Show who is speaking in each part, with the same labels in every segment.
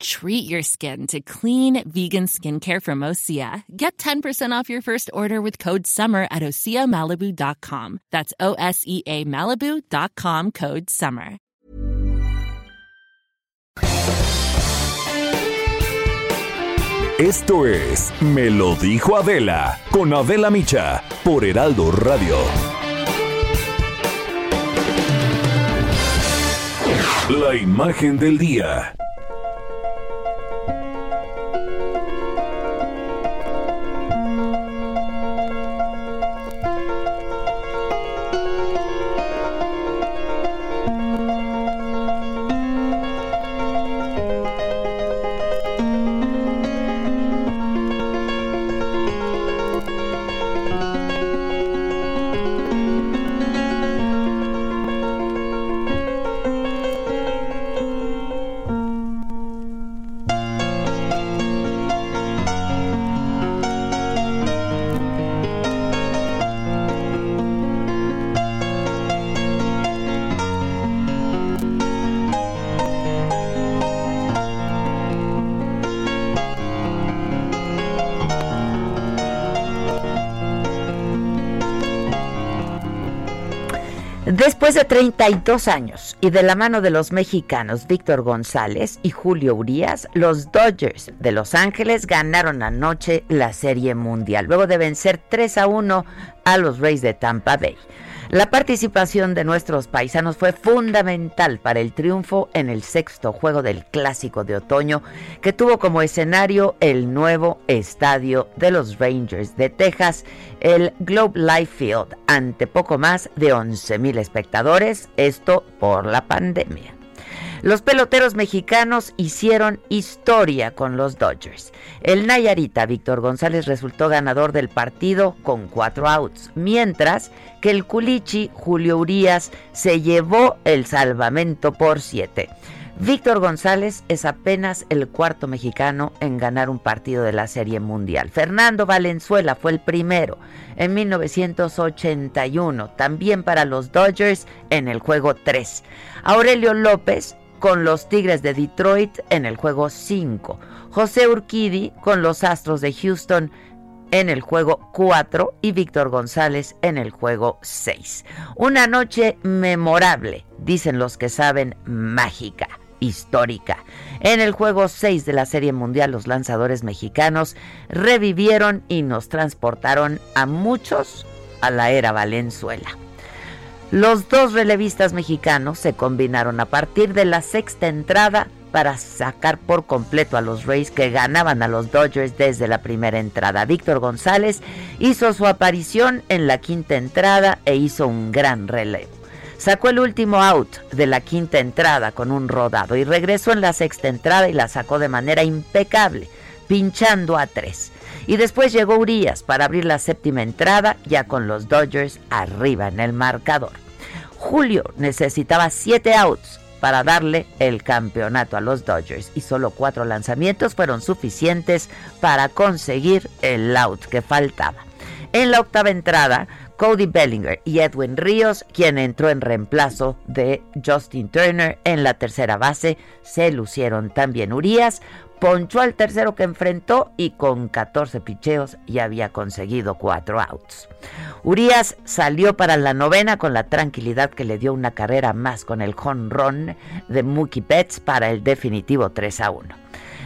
Speaker 1: Treat your skin to clean vegan skincare from Osea. Get 10% off your first order with code SUMMER at OseaMalibu.com. That's O S E A Malibu.com code SUMMER.
Speaker 2: Esto es Me lo dijo Adela con Adela Micha por Heraldo Radio. La imagen del día.
Speaker 3: De 32 años y de la mano de los mexicanos Víctor González y Julio Urias, los Dodgers de Los Ángeles ganaron anoche la Serie Mundial, luego de vencer 3 a 1 a los Rays de Tampa Bay. La participación de nuestros paisanos fue fundamental para el triunfo en el sexto juego del Clásico de Otoño, que tuvo como escenario el nuevo estadio de los Rangers de Texas, el Globe Life Field, ante poco más de 11.000 espectadores, esto por la pandemia. Los peloteros mexicanos hicieron historia con los Dodgers. El Nayarita Víctor González resultó ganador del partido con cuatro outs, mientras que el Culichi Julio Urias se llevó el salvamento por siete. Víctor González es apenas el cuarto mexicano en ganar un partido de la Serie Mundial. Fernando Valenzuela fue el primero en 1981, también para los Dodgers en el juego 3. Aurelio López con los Tigres de Detroit en el juego 5. José Urquidi con los Astros de Houston en el juego 4 y Víctor González en el juego 6. Una noche memorable, dicen los que saben, mágica, histórica. En el juego 6 de la Serie Mundial, los lanzadores mexicanos revivieron y nos transportaron a muchos a la era Valenzuela. Los dos relevistas mexicanos se combinaron a partir de la sexta entrada para sacar por completo a los Rays que ganaban a los Dodgers desde la primera entrada. Víctor González hizo su aparición en la quinta entrada e hizo un gran relevo. Sacó el último out de la quinta entrada con un rodado y regresó en la sexta entrada y la sacó de manera impecable, pinchando a tres. Y después llegó Urias para abrir la séptima entrada ya con los Dodgers arriba en el marcador. Julio necesitaba siete outs para darle el campeonato a los Dodgers y solo cuatro lanzamientos fueron suficientes para conseguir el out que faltaba. En la octava entrada, Cody Bellinger y Edwin Ríos, quien entró en reemplazo de Justin Turner en la tercera base, se lucieron también Urias, ponchó al tercero que enfrentó y con 14 picheos ya había conseguido cuatro outs. Urias salió para la novena con la tranquilidad que le dio una carrera más con el run de Mookie Betts para el definitivo 3 a 1.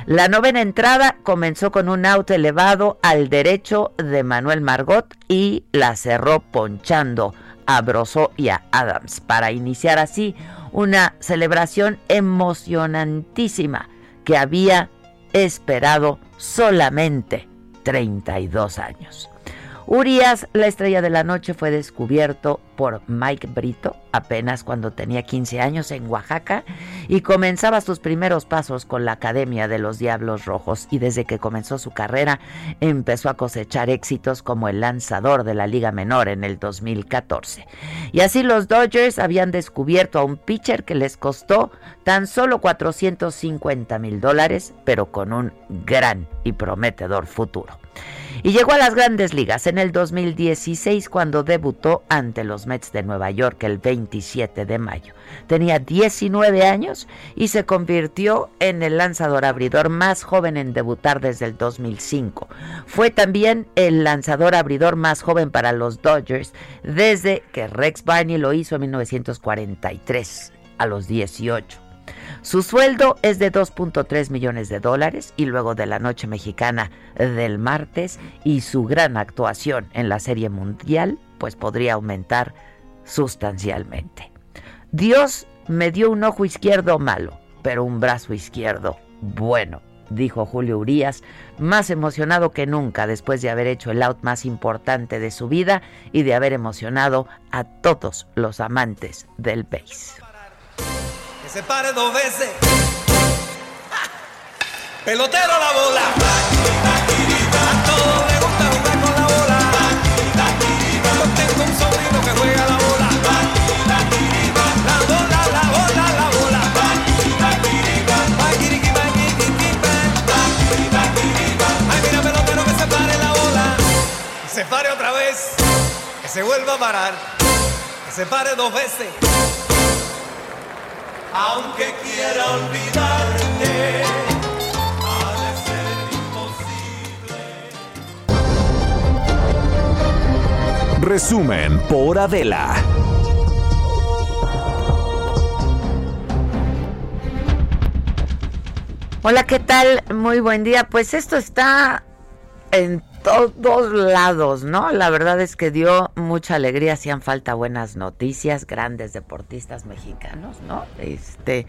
Speaker 3: La novena entrada comenzó con un out elevado al derecho de Manuel Margot y la cerró ponchando a Broso y a Adams para iniciar así una celebración emocionantísima que había esperado solamente 32 años. Urias, la estrella de la noche, fue descubierto por Mike Brito apenas cuando tenía 15 años en Oaxaca y comenzaba sus primeros pasos con la Academia de los Diablos Rojos y desde que comenzó su carrera empezó a cosechar éxitos como el lanzador de la Liga Menor en el 2014. Y así los Dodgers habían descubierto a un pitcher que les costó tan solo 450 mil dólares, pero con un gran y prometedor futuro. Y llegó a las grandes ligas en el 2016 cuando debutó ante los Mets de Nueva York el 27 de mayo. Tenía 19 años y se convirtió en el lanzador abridor más joven en debutar desde el 2005. Fue también el lanzador abridor más joven para los Dodgers desde que Rex Barney lo hizo en 1943 a los 18. Su sueldo es de 2.3 millones de dólares y luego de la noche mexicana del martes y su gran actuación en la Serie Mundial, pues podría aumentar sustancialmente. Dios me dio un ojo izquierdo malo, pero un brazo izquierdo bueno, dijo Julio Urias, más emocionado que nunca después de haber hecho el out más importante de su vida y de haber emocionado a todos los amantes del base
Speaker 4: se pare dos veces. Pelotero la bola. A todos les gusta jugar con la bola. Yo tengo un sobrino que juega la bola. La bola, la bola, la bola. Ay, mira pelotero que se pare la bola. se pare otra vez. Que se vuelva a parar. Que se pare dos veces aunque quiera olvidarte. Ha de ser
Speaker 2: imposible. Resumen por Adela.
Speaker 3: Hola, ¿qué tal? Muy buen día. Pues esto está en todos lados, ¿no? La verdad es que dio mucha alegría, hacían falta buenas noticias, grandes deportistas mexicanos, ¿no? Este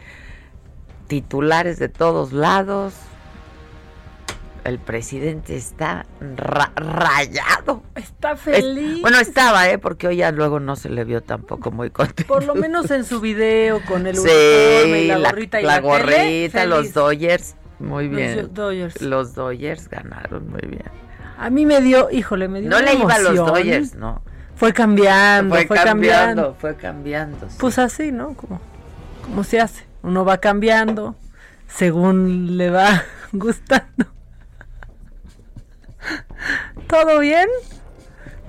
Speaker 3: titulares de todos lados. El presidente está rayado.
Speaker 5: Está feliz.
Speaker 3: bueno, estaba, ¿eh? Porque hoy ya luego no se le vio tampoco muy contento.
Speaker 5: Por lo menos en su video con el
Speaker 3: sí, y la, gorrita y la, la gorrita, los Dodgers, muy bien. Los Dodgers. Los Dodgers ganaron muy bien.
Speaker 5: A mí me dio, híjole, me dio
Speaker 3: No le iba a los Dodgers, no.
Speaker 5: Fue cambiando, fue, cambiando,
Speaker 3: Fue cambiando.
Speaker 5: Pues así, ¿no? Como, como se hace. Uno va cambiando según le va gustando. ¿Todo bien?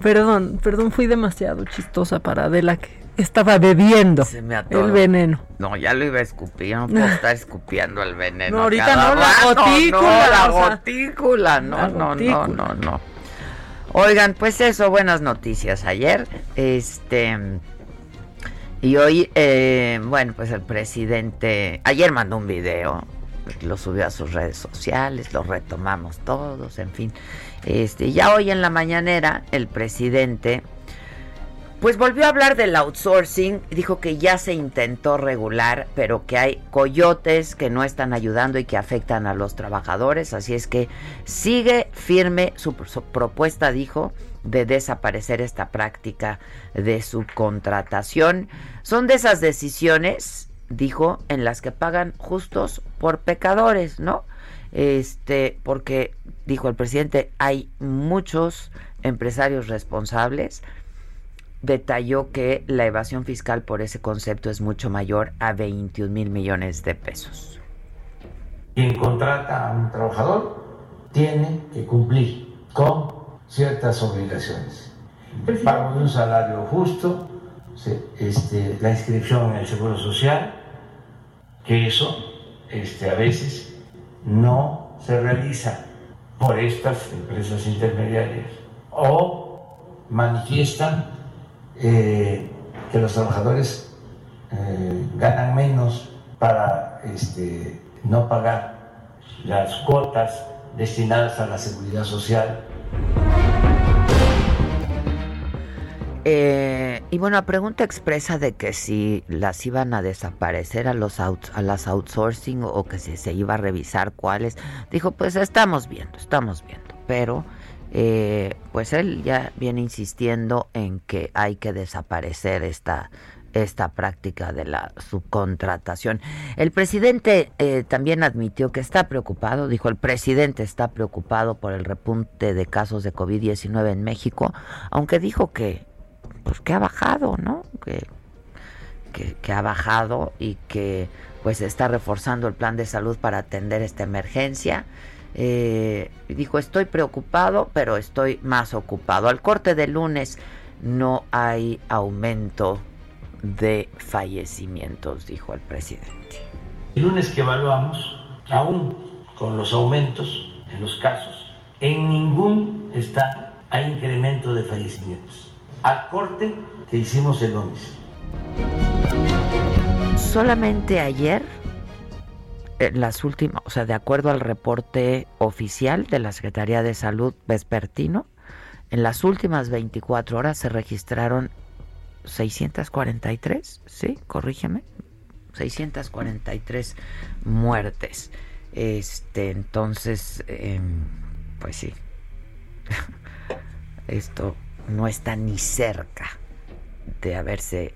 Speaker 5: Perdón, perdón, fui demasiado chistosa para Adela que estaba bebiendo el veneno.
Speaker 3: No, ya lo iba a escupir, no puedo estar escupiendo el veneno.
Speaker 5: No, ahorita no, la gotícula.
Speaker 3: No, la gotícula, no, no, no, no, no. Oigan, pues eso, buenas noticias ayer. Este. Y hoy, eh, bueno, pues el presidente. Ayer mandó un video, lo subió a sus redes sociales, lo retomamos todos, en fin. Este, ya hoy en la mañanera, el presidente pues volvió a hablar del outsourcing, dijo que ya se intentó regular, pero que hay coyotes que no están ayudando y que afectan a los trabajadores, así es que sigue firme su, propuesta, dijo, de desaparecer esta práctica de subcontratación. Son de esas decisiones, dijo, en las que pagan justos por pecadores, ¿no? Este, porque dijo el presidente, hay muchos empresarios responsables detalló que la evasión fiscal por ese concepto es mucho mayor a 21 mil millones de pesos.
Speaker 6: Quien contrata a un trabajador tiene que cumplir con ciertas obligaciones. El pago de un salario justo, este, la inscripción en el Seguro Social, que eso este, a veces no se realiza por estas empresas intermediarias o manifiestan eh, que los trabajadores eh, ganan menos para este, no pagar las cuotas destinadas a la seguridad social.
Speaker 3: Eh, y bueno, pregunta expresa de que si las iban a desaparecer a los a las outsourcing o que si se iba a revisar cuáles, dijo pues estamos viendo, estamos viendo, pero eh, pues él ya viene insistiendo en que hay que desaparecer esta esta práctica de la subcontratación. El presidente eh, también admitió que está preocupado, dijo el presidente está preocupado por el repunte de casos de COVID-19 en México, aunque dijo que, pues que ha bajado, ¿no? Que, que, ha bajado y que pues está reforzando el plan de salud para atender esta emergencia. Eh, dijo, estoy preocupado, pero estoy más ocupado. Al corte de lunes no hay aumento de fallecimientos, dijo el presidente.
Speaker 6: El lunes que evaluamos, aún con los aumentos en los casos, en ningún estado hay incremento de fallecimientos. Al corte que hicimos el lunes.
Speaker 3: Solamente ayer, las últimas, o sea, de acuerdo al reporte oficial de la Secretaría de Salud vespertino, en las últimas 24 horas se registraron 643, sí, corrígeme, 643 muertes. Este, entonces, em, pues sí, esto no está ni cerca de haberse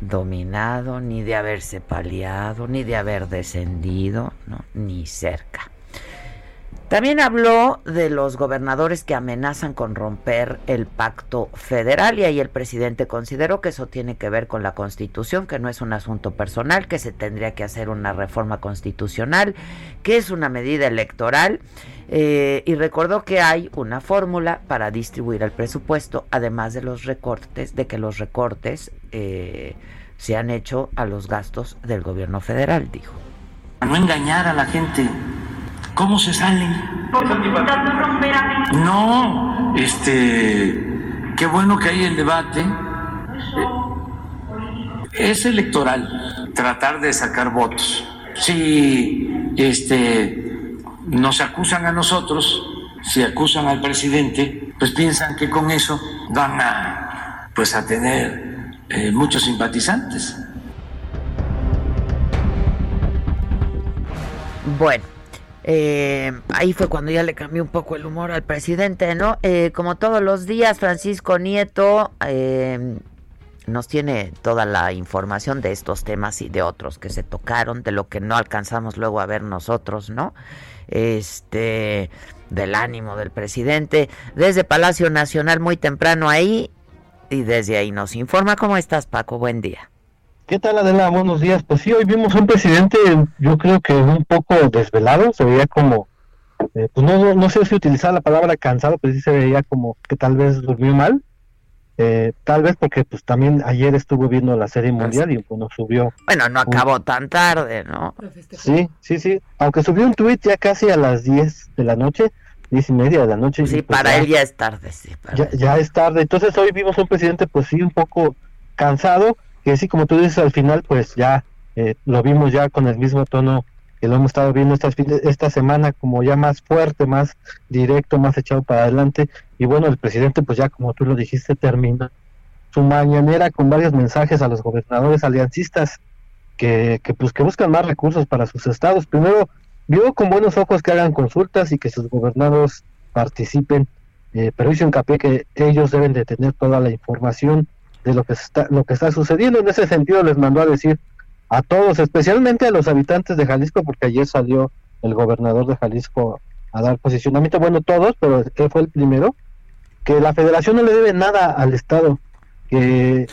Speaker 3: dominado, ni de haberse paliado, ni de haber descendido, ¿no? ni cerca. También habló de los gobernadores que amenazan con romper el pacto federal y ahí el presidente consideró que eso tiene que ver con la constitución, que no es un asunto personal, que se tendría que hacer una reforma constitucional, que es una medida electoral eh, y recordó que hay una fórmula para distribuir el presupuesto, además de los recortes, de que los recortes eh, se han hecho a los gastos del gobierno federal, dijo.
Speaker 6: No engañar a la gente ¿Cómo se salen? No, este, qué bueno que hay el debate. Es electoral tratar de sacar votos. Si este, nos acusan a nosotros, si acusan al presidente, pues piensan que con eso van a, pues a tener eh, muchos simpatizantes.
Speaker 3: Bueno, eh, ahí fue cuando ya le cambió un poco el humor al presidente, ¿no? Eh, como todos los días, Francisco Nieto eh, nos tiene toda la información de estos temas y de otros que se tocaron, de lo que no alcanzamos luego a ver nosotros, ¿no? Este, del ánimo del presidente, desde Palacio Nacional muy temprano ahí y desde ahí nos informa. ¿Cómo estás, Paco? Buen día.
Speaker 7: ¿Qué tal Adela? Buenos días. Pues sí, hoy vimos un presidente, yo creo que un poco desvelado, se veía como, eh, pues no, no sé si utilizar la palabra cansado, pero sí se veía como que tal vez durmió mal. Eh, tal vez porque pues también ayer estuvo viendo la serie mundial y bueno subió.
Speaker 3: Bueno, no acabó tan tarde, ¿no?
Speaker 7: Sí, sí, sí. Aunque subió un tuit ya casi a las 10 de la noche, diez y media de la noche.
Speaker 3: Sí,
Speaker 7: pues
Speaker 3: para él ya es tarde, sí.
Speaker 7: Ya, ya es tarde. Entonces hoy vimos un presidente pues sí un poco cansado que sí, como tú dices, al final, pues ya eh, lo vimos ya con el mismo tono que lo hemos estado viendo esta, esta semana, como ya más fuerte, más directo, más echado para adelante. Y bueno, el presidente, pues ya como tú lo dijiste, termina su mañanera con varios mensajes a los gobernadores aliancistas que, que pues que buscan más recursos para sus estados. Primero, vio con buenos ojos que hagan consultas y que sus gobernadores participen, eh, pero hizo hincapié que ellos deben de tener toda la información de lo que está lo que está sucediendo en ese sentido les mandó a decir a todos especialmente a los habitantes de Jalisco porque ayer salió el gobernador de Jalisco a dar posicionamiento bueno todos pero él fue el primero que la Federación no le debe nada al Estado que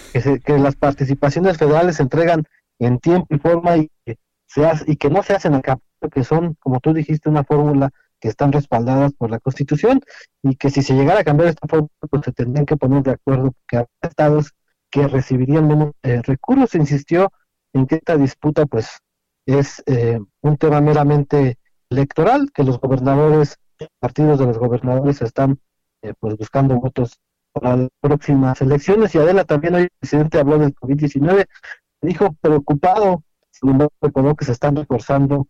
Speaker 7: que, las participaciones federales se entregan en tiempo y forma y que se y que no se hacen acá que son como tú dijiste una fórmula que están respaldadas por la Constitución y que si se llegara a cambiar esta fórmula pues se tendrían que poner de acuerdo que hay estados que recibirían menos eh, recursos. Insistió en que esta disputa pues es eh, un tema meramente electoral, que los gobernadores, partidos de los gobernadores están eh, pues buscando votos para las próximas elecciones. Y Adela también hoy el presidente habló del COVID-19, dijo preocupado, sin embargo recordó que se están reforzando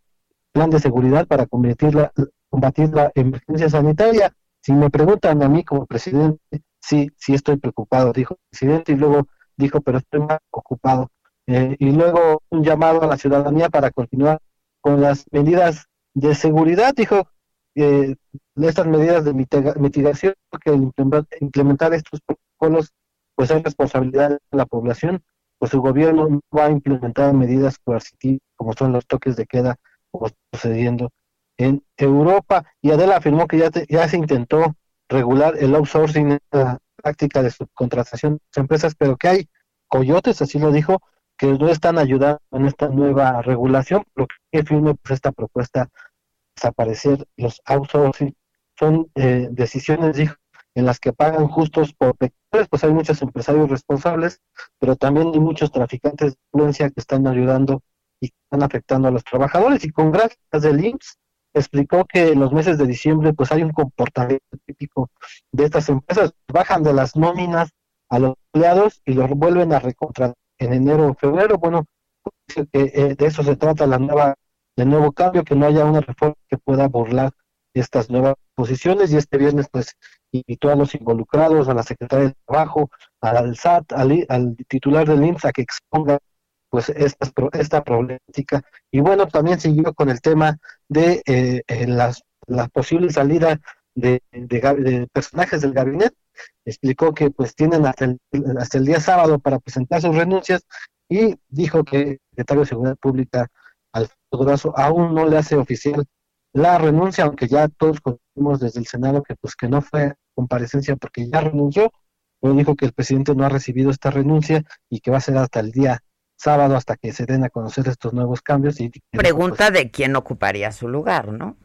Speaker 7: plan de seguridad para combatir la, combatir la emergencia sanitaria. Si me preguntan a mí como presidente, sí, sí estoy preocupado, dijo el presidente, y luego dijo, pero estoy más ocupado. Eh, y luego un llamado a la ciudadanía para continuar con las medidas de seguridad, dijo, eh, estas medidas de mitigación, que implementar estos protocolos, pues es responsabilidad de la población, pues su gobierno va a implementar medidas coercitivas como son los toques de queda, como sucediendo en Europa. Y Adela afirmó que ya, ya se intentó regular el outsourcing, la práctica de subcontratación de las empresas, pero que hay coyotes, así lo dijo, que no están ayudando en esta nueva regulación, lo que firme pues, esta propuesta desaparecer los outsourcing. Son eh, decisiones, dijo, en las que pagan justos por pecadores, pues hay muchos empresarios responsables, pero también hay muchos traficantes de influencia que están ayudando y están afectando a los trabajadores. Y con gráficas del IMSS explicó que en los meses de diciembre pues hay un comportamiento típico de estas empresas, bajan de las nóminas a los empleados y los vuelven a recontratar en enero o febrero. Bueno, eh, de eso se trata la nueva, el nuevo cambio, que no haya una reforma que pueda burlar estas nuevas posiciones y este viernes pues invitó a los involucrados, a la Secretaría de Trabajo, al SAT, al, titular del IMSS a que exponga pues esta, esta problemática. Y bueno, también siguió con el tema de eh, eh, las, la posible salida de, de, personajes del gabinete. Explicó que pues tienen hasta el, hasta el día sábado para presentar sus renuncias y dijo que el secretario de Seguridad Pública, Alfredo Durazo, aún no le hace oficial la renuncia, aunque ya todos conocimos desde el Senado que pues que no fue comparecencia porque ya renunció, pero dijo que el presidente no ha recibido esta renuncia y que va a ser hasta el día sábado hasta que se den a conocer estos nuevos cambios. Y,
Speaker 3: Pregunta pues, de quién ocuparía su lugar, ¿no?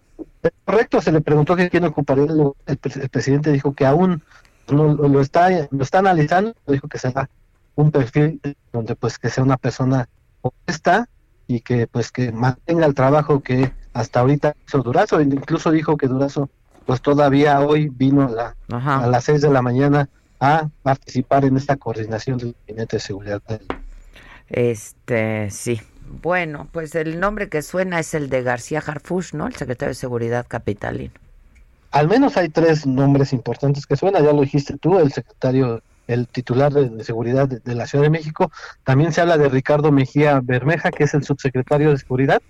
Speaker 7: Correcto, se le preguntó que quién ocuparía el, el, el presidente dijo que aún no, lo está lo está analizando, dijo que será un perfil donde pues que sea una persona honesta y que pues que mantenga el trabajo que hasta ahorita hizo Durazo, incluso dijo que Durazo pues todavía hoy vino a, la, a las seis de la mañana a participar en esta coordinación del Gabinete de Seguridad
Speaker 3: este, sí. Bueno, pues el nombre que suena es el de García Harfush, ¿no? El secretario de Seguridad capitalino.
Speaker 7: Al menos hay tres nombres importantes que suenan, ya lo dijiste tú, el secretario, el titular de, Seguridad de, la Ciudad de México. También se habla de Ricardo Mejía Bermeja, que es el subsecretario de Seguridad.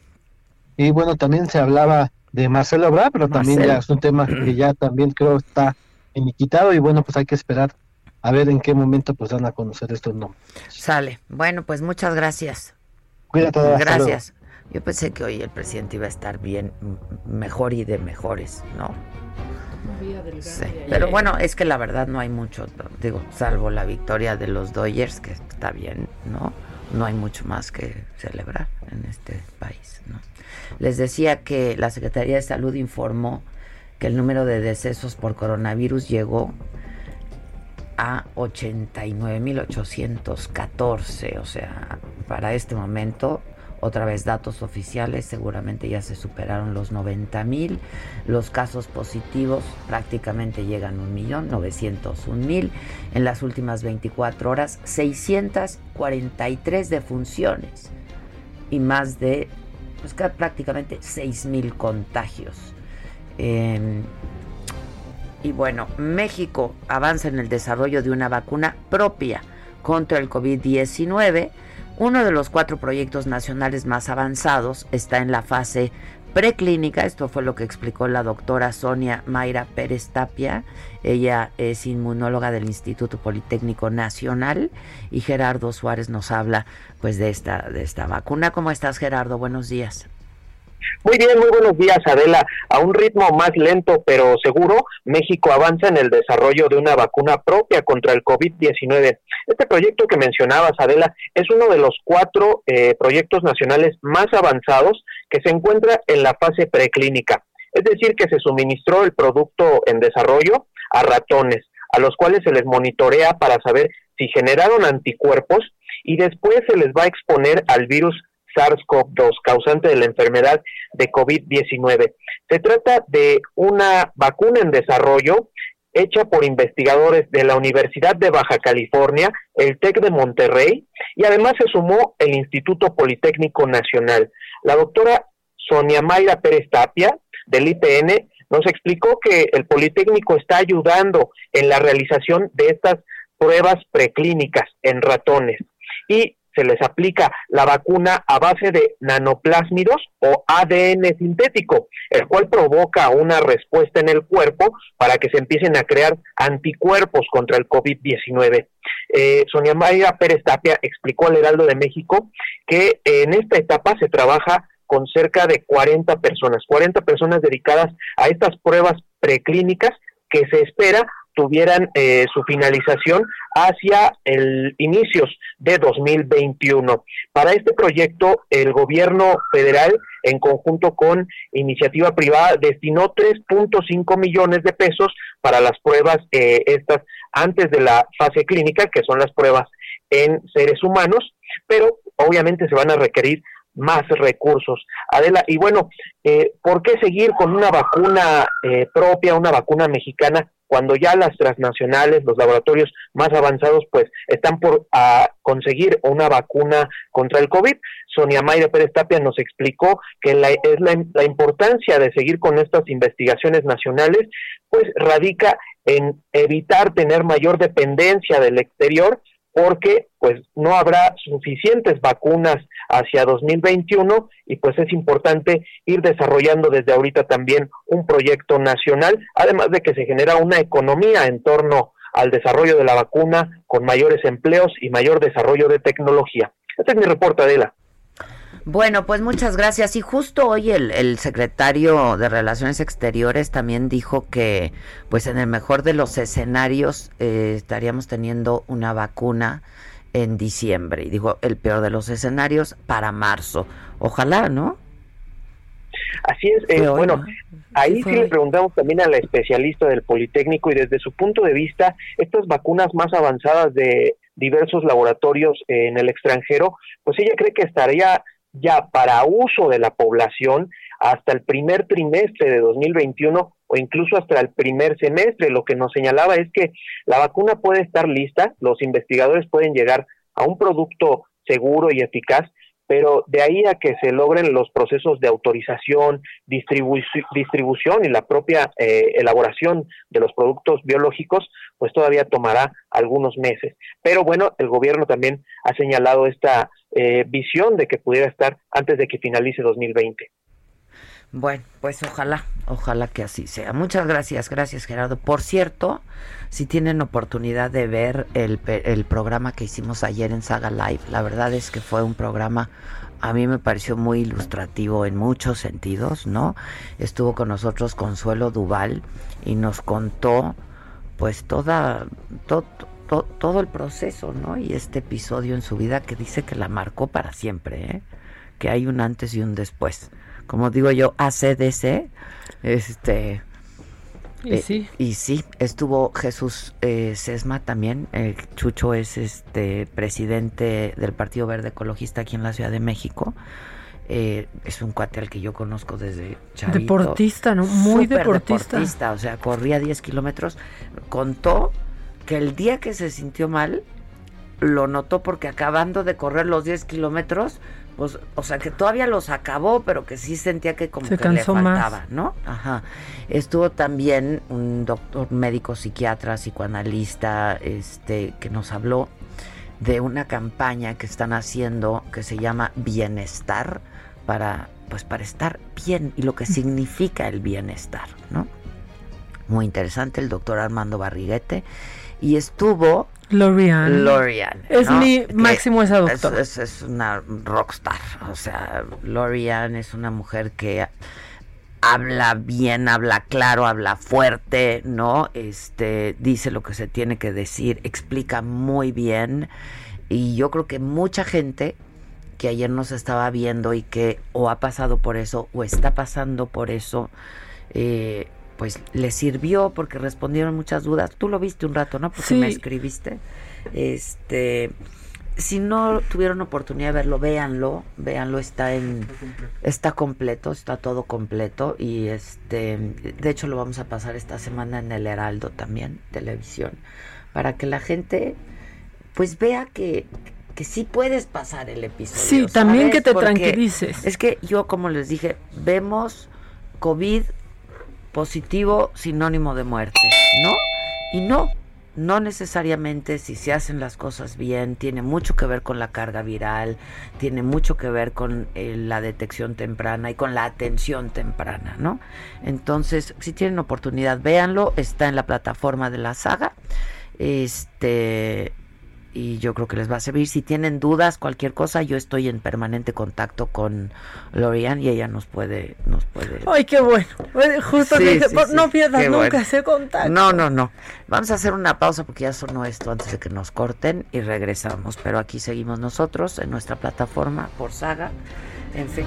Speaker 7: Y bueno, también se hablaba de Marcelo Ebrard, pero también ya es un tema que ya también creo está iniquitado y bueno, pues hay que esperar a ver en qué momento pues van a conocer estos nombres.
Speaker 3: Sale. Bueno, pues muchas gracias.
Speaker 7: Cuídate.
Speaker 3: Gracias. Yo pensé que hoy el presidente iba a estar bien, mejor y de mejores, ¿no? Sí. Pero bueno, es que la verdad no hay mucho, digo, salvo la victoria de los Dodgers, que está bien, ¿no? No hay mucho más que celebrar en este país, ¿no? Les decía que la Secretaría de Salud informó que el número de decesos por coronavirus llegó a 89.814, o sea, para este momento otra vez datos oficiales, seguramente ya se superaron los 90 mil. Los casos positivos prácticamente llegan a un millón, 901 mil. En las últimas 24 horas, 643 defunciones y más de pues, prácticamente 6 mil contagios. Eh, y bueno, México avanza en el desarrollo de una vacuna propia contra el COVID-19. Uno de los cuatro proyectos nacionales más avanzados está en la fase preclínica. Esto fue lo que explicó la doctora Sonia Mayra Pérez Tapia. Ella es inmunóloga del Instituto Politécnico Nacional y Gerardo Suárez nos habla pues de esta de esta vacuna. ¿Cómo estás, Gerardo? Buenos días.
Speaker 8: Muy bien, muy buenos días, Adela. A un ritmo más lento pero seguro, México avanza en el desarrollo de una vacuna propia contra el COVID-19. Este proyecto que mencionabas, Adela, es uno de los cuatro eh, proyectos nacionales más avanzados que se encuentra en la fase preclínica. Es decir, que se suministró el producto en desarrollo a ratones, a los cuales se les monitorea para saber si generaron anticuerpos y después se les va a exponer al virus SARS-CoV-2, causante de la enfermedad de COVID-19. Se trata de una vacuna en desarrollo hecha por investigadores de la Universidad de Baja California, el TEC de Monterrey, y además se sumó el Instituto Politécnico Nacional. La doctora Sonia Mayra Pérez Tapia, del IPN, nos explicó que el Politécnico está ayudando en la realización de estas pruebas preclínicas en ratones. Y se les aplica la vacuna a base de nanoplásmidos o ADN sintético, el cual provoca una respuesta en el cuerpo para que se empiecen a crear anticuerpos contra el COVID-19. Eh, Sonia Mayra Pérez Tapia explicó al Heraldo de México que en esta etapa se trabaja con cerca de 40 personas, 40 personas dedicadas a estas pruebas preclínicas que se espera tuvieran eh, su finalización hacia el inicios de 2021. Para este proyecto, el gobierno federal, en conjunto con iniciativa privada, destinó 3.5 millones de pesos para las pruebas eh, estas antes de la fase clínica, que son las pruebas en seres humanos, pero obviamente se van a requerir más recursos. Adela, y bueno, eh, ¿por qué seguir con una vacuna eh, propia, una vacuna mexicana, cuando ya las transnacionales, los laboratorios más avanzados, pues están por conseguir una vacuna contra el COVID? Sonia Mayra Pérez Tapia nos explicó que la, es la, la importancia de seguir con estas investigaciones nacionales, pues radica en evitar tener mayor dependencia del exterior porque pues no habrá suficientes vacunas hacia 2021 y pues es importante ir desarrollando desde ahorita también un proyecto nacional, además de que se genera una economía en torno al desarrollo de la vacuna con mayores empleos y mayor desarrollo de tecnología. Este es mi reporte, Adela.
Speaker 3: Bueno, pues muchas gracias. Y justo hoy el, el, secretario de Relaciones Exteriores también dijo que, pues en el mejor de los escenarios, eh, estaríamos teniendo una vacuna en diciembre. Y dijo, el peor de los escenarios para marzo. Ojalá, ¿no?
Speaker 8: Así es. Eh, bueno, ahí sí, sí le preguntamos también a la especialista del Politécnico y desde su punto de vista, estas vacunas más avanzadas de diversos laboratorios en el extranjero, pues ella cree que estaría ya para uso de la población hasta el primer trimestre de 2021 o incluso hasta el primer semestre. Lo que nos señalaba es que la vacuna puede estar lista, los investigadores pueden llegar a un producto seguro y eficaz, pero de ahí a que se logren los procesos de autorización, distribu distribución y la propia eh, elaboración de los productos biológicos, pues todavía tomará algunos meses. Pero bueno, el gobierno también ha señalado esta eh, visión de que pudiera estar antes de que finalice 2020.
Speaker 3: Bueno, pues ojalá, ojalá que así sea. Muchas gracias, gracias Gerardo. Por cierto, si tienen oportunidad de ver el, el, programa que hicimos ayer en Saga Live, la verdad es que fue un programa, a mí me pareció muy ilustrativo en muchos sentidos, ¿no? Estuvo con nosotros Consuelo Duval y nos contó pues toda, to, to, todo el proceso, ¿no? Y este episodio en su vida que dice que la marcó para siempre, ¿eh? Que hay un antes y un después como digo yo, ACDC, este...
Speaker 5: Y sí.
Speaker 3: Eh, y sí, estuvo Jesús eh, Sesma también. Eh, Chucho es este presidente del Partido Verde Ecologista aquí en la Ciudad de México. Eh, es un cuate al que yo conozco desde chavito.
Speaker 5: Deportista, ¿no? Muy deportista.
Speaker 3: deportista. O sea, corría 10 kilómetros. Contó que el día que se sintió mal, lo notó porque acabando de correr los 10 kilómetros, pues, o sea, que todavía los acabó, pero que sí sentía que como
Speaker 5: Se
Speaker 3: que le faltaba,
Speaker 5: más.
Speaker 3: ¿no? Ajá. Estuvo también un doctor médico psiquiatra, psicoanalista, este, que nos habló de una campaña que están haciendo que se llama Bienestar para, pues, para estar bien y lo que significa el bienestar, ¿no? Muy interesante el doctor Armando Barriguete y estuvo
Speaker 5: Lorian.
Speaker 3: Lorian.
Speaker 5: Es
Speaker 3: ¿no?
Speaker 5: mi
Speaker 3: Que
Speaker 5: máximo esa doctora.
Speaker 3: Es, es, es una rockstar. O sea, Lorian es una mujer que habla bien, habla claro, habla fuerte, ¿no? Este, dice lo que se tiene que decir, explica muy bien. Y yo creo que mucha gente que ayer nos estaba viendo y que o ha pasado por eso o está pasando por eso, eh, pues le sirvió porque respondieron muchas dudas. Tú lo viste un rato, ¿no? Porque
Speaker 5: Sí.
Speaker 3: me escribiste. Este, si no tuvieron oportunidad de verlo, véanlo, véanlo, está en está completo, está todo completo y este, de hecho lo vamos a pasar esta semana en el Heraldo también, televisión, para que la gente pues vea que que sí puedes pasar el episodio.
Speaker 5: Sí, también que te
Speaker 3: Porque
Speaker 5: tranquilices.
Speaker 3: Es que yo, como les dije, vemos COVID positivo sinónimo de muerte, ¿no? Y no, no necesariamente si se hacen las cosas bien, tiene mucho que ver con la carga viral, tiene mucho que ver con eh, la detección temprana y con la atención temprana, ¿no? Entonces, si tienen oportunidad, véanlo, está en la plataforma de la saga. Este, y yo creo que les va a servir. Si tienen dudas, cualquier cosa, yo estoy en permanente contacto con Lorian y ella nos puede, nos puede.
Speaker 5: Ay, qué bueno. Justo no pierdas nunca ese contacto.
Speaker 3: No, no, no. Vamos a hacer una pausa porque ya sonó esto antes de que nos corten y regresamos. Pero aquí seguimos nosotros en nuestra plataforma por Saga. En fin.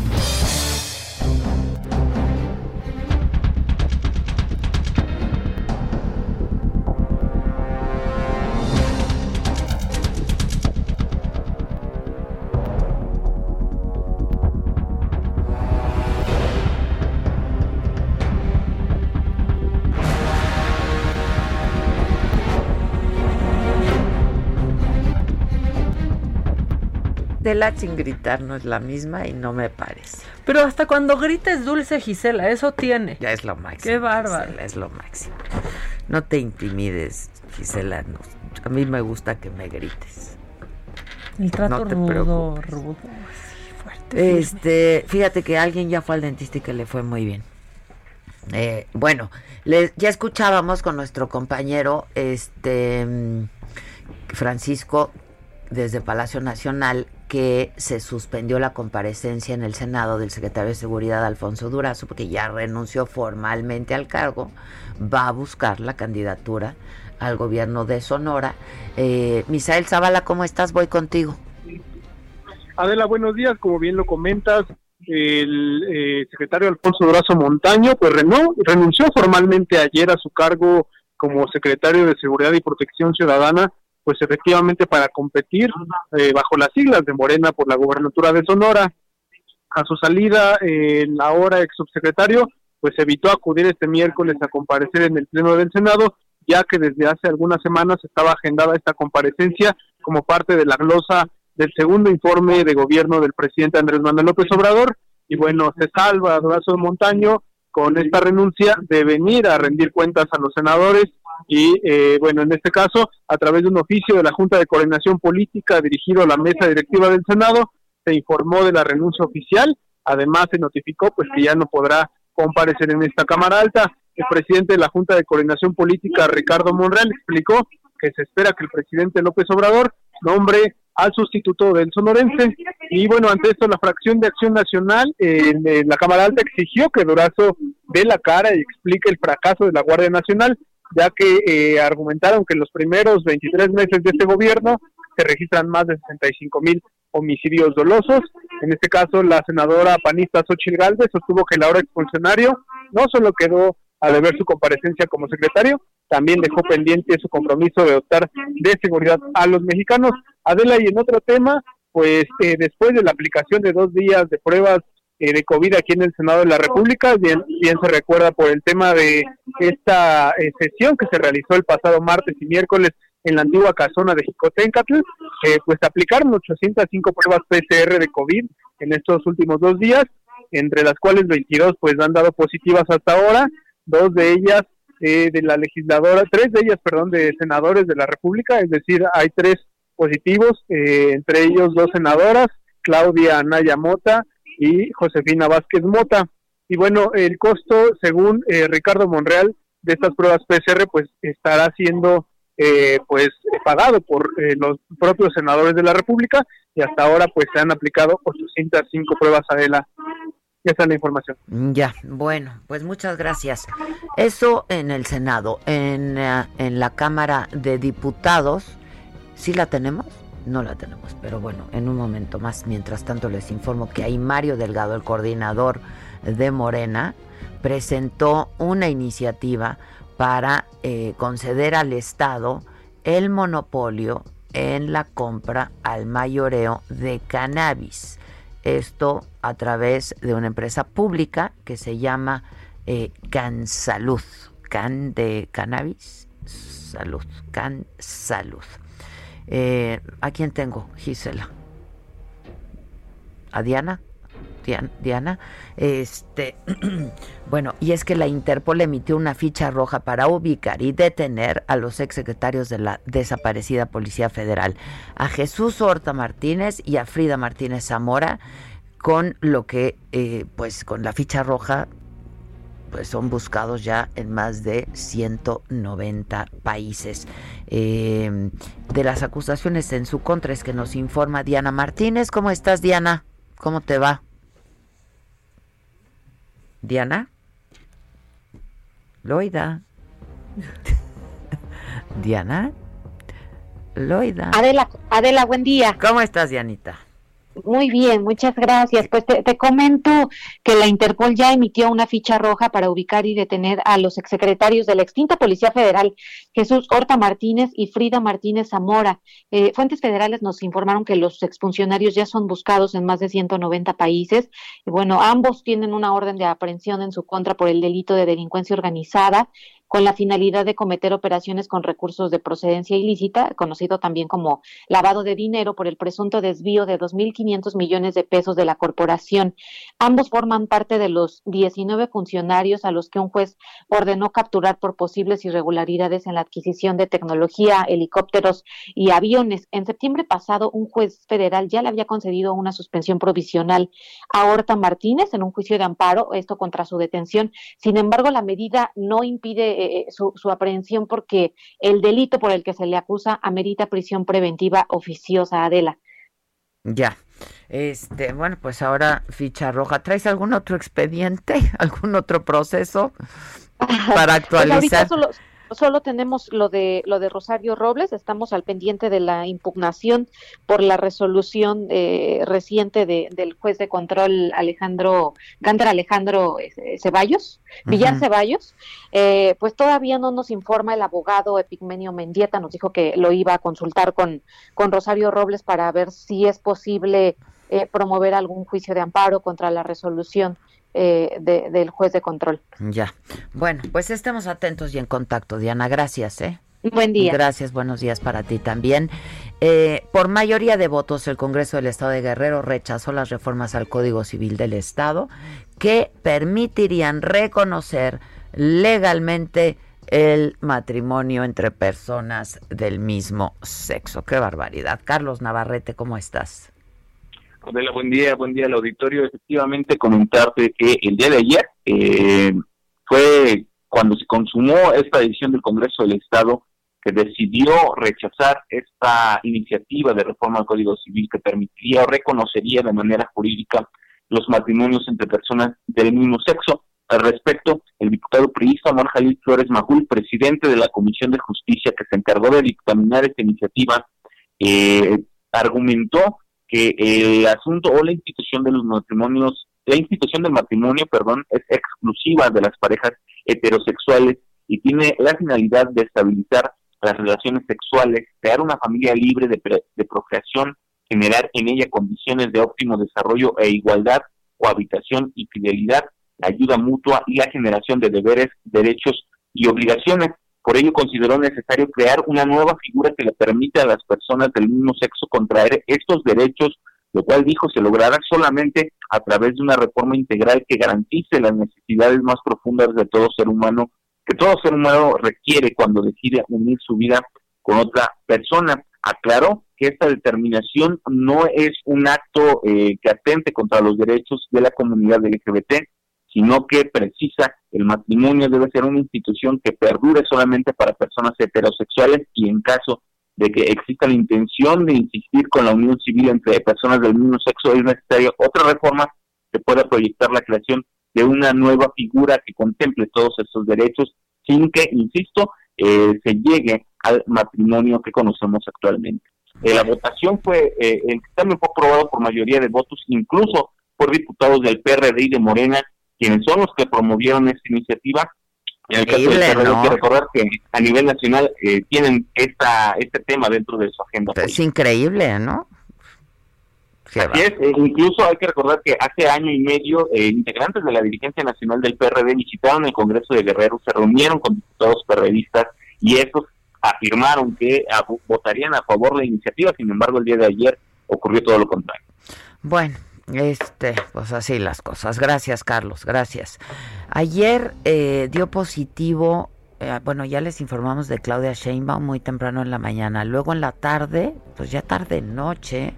Speaker 3: Sin gritar no es la misma y no me parece.
Speaker 5: Pero hasta cuando grites dulce, Gisela, eso tiene.
Speaker 3: Ya es lo máximo.
Speaker 5: Qué bárbaro.
Speaker 3: es lo máximo. No te intimides, Gisela. a mí me gusta que me grites.
Speaker 5: El trato rudo, rudo.
Speaker 3: fuerte, este, fíjate que alguien ya fue al dentista y que le fue muy bien. Eh, bueno, ya escuchábamos con nuestro compañero, este mm, Francisco, desde Palacio Nacional, que se suspendió la comparecencia en el Senado del secretario de Seguridad Alfonso Durazo, porque ya renunció formalmente al cargo, va a buscar la candidatura al gobierno de Sonora. Eh, Misael Zavala, ¿cómo estás? Voy contigo.
Speaker 9: Adela, buenos días. Como bien lo comentas, el eh, secretario Alfonso Durazo Montaño pues renunció formalmente ayer a su cargo como secretario de Seguridad y Protección Ciudadana pues efectivamente para competir eh, bajo las siglas de Morena por la gobernatura de Sonora. A su salida, el ahora ex subsecretario, pues evitó acudir este miércoles a comparecer en el Pleno del Senado, ya que desde hace algunas semanas estaba agendada esta comparecencia como parte de la glosa del segundo informe de gobierno del presidente Andrés Manuel López Obrador. Y bueno, se salva Durazo Montaño con esta renuncia de venir a rendir cuentas a los senadores y eh, bueno, en este caso, a través de un oficio de la Junta de Coordinación Política dirigido a la mesa directiva del Senado, se informó de la renuncia oficial, además se notificó pues que ya no podrá comparecer en esta Cámara Alta. El presidente de la Junta de Coordinación Política, Ricardo Monreal, explicó que se espera que el presidente López Obrador nombre al sustituto del sonorense. Y bueno, ante esto, la fracción de Acción Nacional en, la Cámara Alta exigió que Durazo dé la cara y explique el fracaso de la Guardia Nacional ya que eh, argumentaron que en los primeros 23 meses de este gobierno se registran más de 65 mil homicidios dolosos. En este caso, la senadora panista Xochitl Galvez sostuvo que el ahora expulsionario no solo quedó a deber su comparecencia como secretario, también dejó pendiente su compromiso de dotar de seguridad a los mexicanos. Adela, y en otro tema, pues eh, después de la aplicación de dos días de pruebas eh, de COVID aquí en el Senado de la República. Bien, se recuerda por el tema de esta eh, sesión que se realizó el pasado martes y miércoles en la antigua casona de Jicotencatl, eh, pues aplicaron 805 pruebas PCR de COVID en estos últimos dos días, entre las cuales 22 pues han dado positivas hasta ahora, dos de ellas eh, de la legisladora, tres de ellas, perdón, de senadores de la República, es decir, hay tres positivos, entre ellos dos senadoras, Claudia Anaya Mota y Josefina Vázquez Mota. Y bueno, el costo, según eh, Ricardo Monreal, de estas pruebas PCR, pues estará siendo eh, pues pagado por eh, los propios senadores de la República y hasta ahora pues se han aplicado 805 pruebas a ELA. Esa es la información.
Speaker 3: Ya, bueno, pues muchas gracias. Eso en el Senado, en, en la Cámara de Diputados, ¿sí la tenemos? No la tenemos, pero bueno, en un momento más. Mientras tanto les informo que hay Mario Delgado, el coordinador de Morena presentó una iniciativa para eh, conceder al Estado el monopolio en la compra al mayoreo de cannabis. Esto a través de una empresa pública que se llama eh, Cansalud. Can de cannabis, salud, Can Salud. Eh, ¿A quién tengo, Gisela? ¿A Diana? Diana, este, bueno, y es que la Interpol emitió una ficha roja para ubicar y detener a los exsecretarios de la desaparecida Policía Federal, a Jesús Horta Martínez y a Frida Martínez Zamora, con lo que, eh, pues, con la ficha roja, pues son buscados ya en más de 190 países. Eh, de las acusaciones en su contra es que nos informa Diana Martínez. ¿Cómo estás, Diana? ¿Cómo te va? Diana. Loida. Diana. Loida.
Speaker 10: Adela, Adela, buen día.
Speaker 3: ¿Cómo estás, Dianita?
Speaker 10: Muy bien, muchas gracias. Pues te, comento que la Interpol ya emitió una ficha roja para ubicar y detener a los exsecretarios de la extinta Policía Federal, Jesús Horta Martínez y Frida Martínez Zamora. Eh, fuentes federales nos informaron que los exfuncionarios ya son buscados en más de 190 países. Y bueno, ambos tienen una orden de aprehensión en su contra por el delito de delincuencia organizada con la finalidad de cometer operaciones con recursos de procedencia ilícita, conocido también como lavado de dinero por el presunto desvío de 2.500 millones de pesos de la corporación. Ambos forman parte de los 19 funcionarios a los que un juez ordenó capturar por posibles irregularidades en la adquisición de tecnología, helicópteros y aviones. En septiembre pasado, un juez federal ya le había concedido una suspensión provisional a Horta Martínez en un juicio de amparo, esto contra su detención. Sin embargo, la medida no impide eh, su, aprehensión porque el delito por el que se le acusa amerita prisión preventiva oficiosa, Adela.
Speaker 3: Ya. Este, bueno, pues ahora ficha roja. ¿Traes algún otro expediente? ¿Algún otro proceso para pues actualizar?
Speaker 10: Solo tenemos lo de lo de Rosario Robles, estamos al pendiente de la impugnación por la resolución eh, reciente del juez de control Alejandro Gander Alejandro eh, Ceballos, Villar Ceballos, eh, pues todavía no nos informa el abogado Epigmenio Mendieta, nos dijo que lo iba a consultar con, con Rosario Robles para ver si es posible promover algún juicio de amparo contra la resolución eh, del juez de control.
Speaker 3: Ya. Bueno, pues estemos atentos y en contacto, Diana. Gracias, ¿eh?
Speaker 10: Buen día.
Speaker 3: Gracias, buenos días para ti también. Eh, por mayoría de votos, el Congreso del Estado de Guerrero rechazó las reformas al Código Civil del Estado que permitirían reconocer legalmente el matrimonio entre personas del mismo sexo. Qué barbaridad. Carlos Navarrete, ¿cómo estás?
Speaker 11: Buen día, buen día al auditorio. Efectivamente, comentarte que el día de ayer eh, fue cuando se consumó esta decisión del Congreso del Estado que decidió rechazar esta iniciativa de reforma al Código Civil que permitiría o reconocería de manera jurídica los matrimonios entre personas del mismo sexo. Al respecto, el diputado priista Omar Jalil Flores Majul, presidente de la Comisión de Justicia que se encargó de dictaminar esta iniciativa, eh, argumentó que el asunto o la institución de los matrimonios, la institución del matrimonio, perdón, es exclusiva de las parejas heterosexuales y tiene la finalidad de estabilizar las relaciones sexuales, crear una familia libre de, de procreación, generar en ella condiciones de óptimo desarrollo e igualdad, cohabitación y fidelidad, ayuda mutua y la generación de deberes, derechos y obligaciones. Por ello consideró necesario crear una nueva figura que le permita a las personas del mismo sexo contraer estos derechos, lo cual dijo se logrará solamente a través de una reforma integral que garantice las necesidades más profundas de todo ser humano, que todo ser humano requiere cuando decide unir su vida con otra persona. Aclaró que esta determinación no es un acto eh, que atente contra los derechos de la comunidad LGBT, sino que precisa el matrimonio debe ser una institución que perdure solamente para personas heterosexuales y en caso de que exista la intención de insistir con la unión civil entre personas del mismo sexo es necesaria otra reforma que pueda proyectar la creación de una nueva figura que contemple todos estos derechos sin que, insisto, eh, se llegue al matrimonio que conocemos actualmente. Eh, la votación fue, eh, fue aprobado por mayoría de votos, incluso por diputados del PRD y de Morena, quienes son los que promovieron esta iniciativa. En el caso PRD, hay que recordar que a nivel nacional eh, tienen esta, este tema dentro de su agenda.
Speaker 3: Es increíble, ¿no?
Speaker 11: Así es, eh, incluso hay que recordar que hace año y medio eh, integrantes de la dirigencia nacional del PRD visitaron el Congreso de Guerrero, se reunieron con diputados PRDistas y estos afirmaron que ah, votarían a favor de la iniciativa, sin embargo el día de ayer ocurrió todo lo contrario.
Speaker 3: Bueno, este, pues así las cosas. Gracias, Carlos, gracias. Ayer eh, dio positivo, eh, bueno, ya les informamos de Claudia Sheinbaum muy temprano en la mañana. Luego en la tarde, pues ya tarde noche,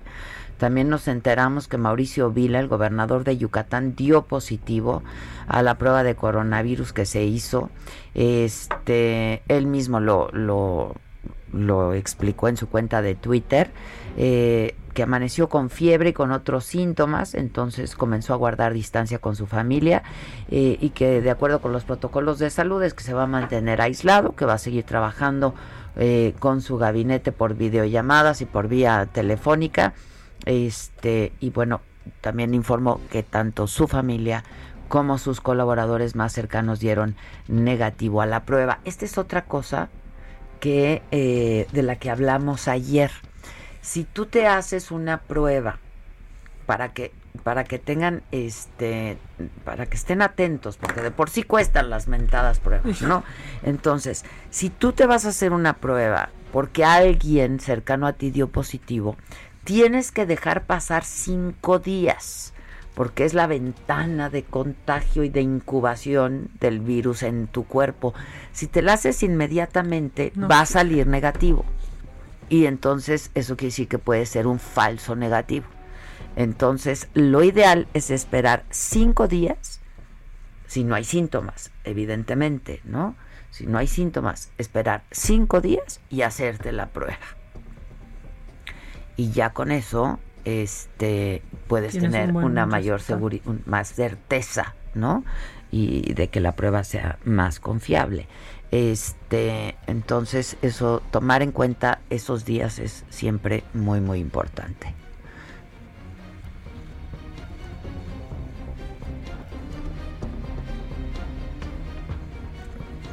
Speaker 3: también nos enteramos que Mauricio Vila, el gobernador de Yucatán, dio positivo a la prueba de coronavirus que se hizo. Este, él mismo lo, lo, lo explicó en su cuenta de Twitter, eh, que amaneció con fiebre y con otros síntomas, entonces comenzó a guardar distancia con su familia eh, y que de acuerdo con los protocolos de salud es que se va a mantener aislado, que va a seguir trabajando eh, con su gabinete por videollamadas y por vía telefónica. Este, y bueno, también informó que tanto su familia como sus colaboradores más cercanos dieron negativo a la prueba. Esta es otra cosa que eh, de la que hablamos ayer. Si tú te haces una prueba para que para que tengan este para que estén atentos porque de por sí cuestan las mentadas pruebas, ¿no? Entonces, si tú te vas a hacer una prueba porque alguien cercano a ti dio positivo, tienes que dejar pasar cinco días porque es la ventana de contagio y de incubación del virus en tu cuerpo. Si te la haces inmediatamente,
Speaker 5: No.
Speaker 3: va a salir negativo. Y entonces eso quiere decir que puede ser un falso negativo. Entonces, lo ideal es esperar cinco días, si no hay síntomas, evidentemente, ¿no? Si no hay síntomas, esperar cinco días y hacerte la prueba. Y ya con eso, este, puedes tener
Speaker 5: un
Speaker 3: una mayor seguridad, más certeza, ¿no? Y de que la prueba sea más confiable. Este, entonces eso, tomar en cuenta esos días es siempre muy, muy importante.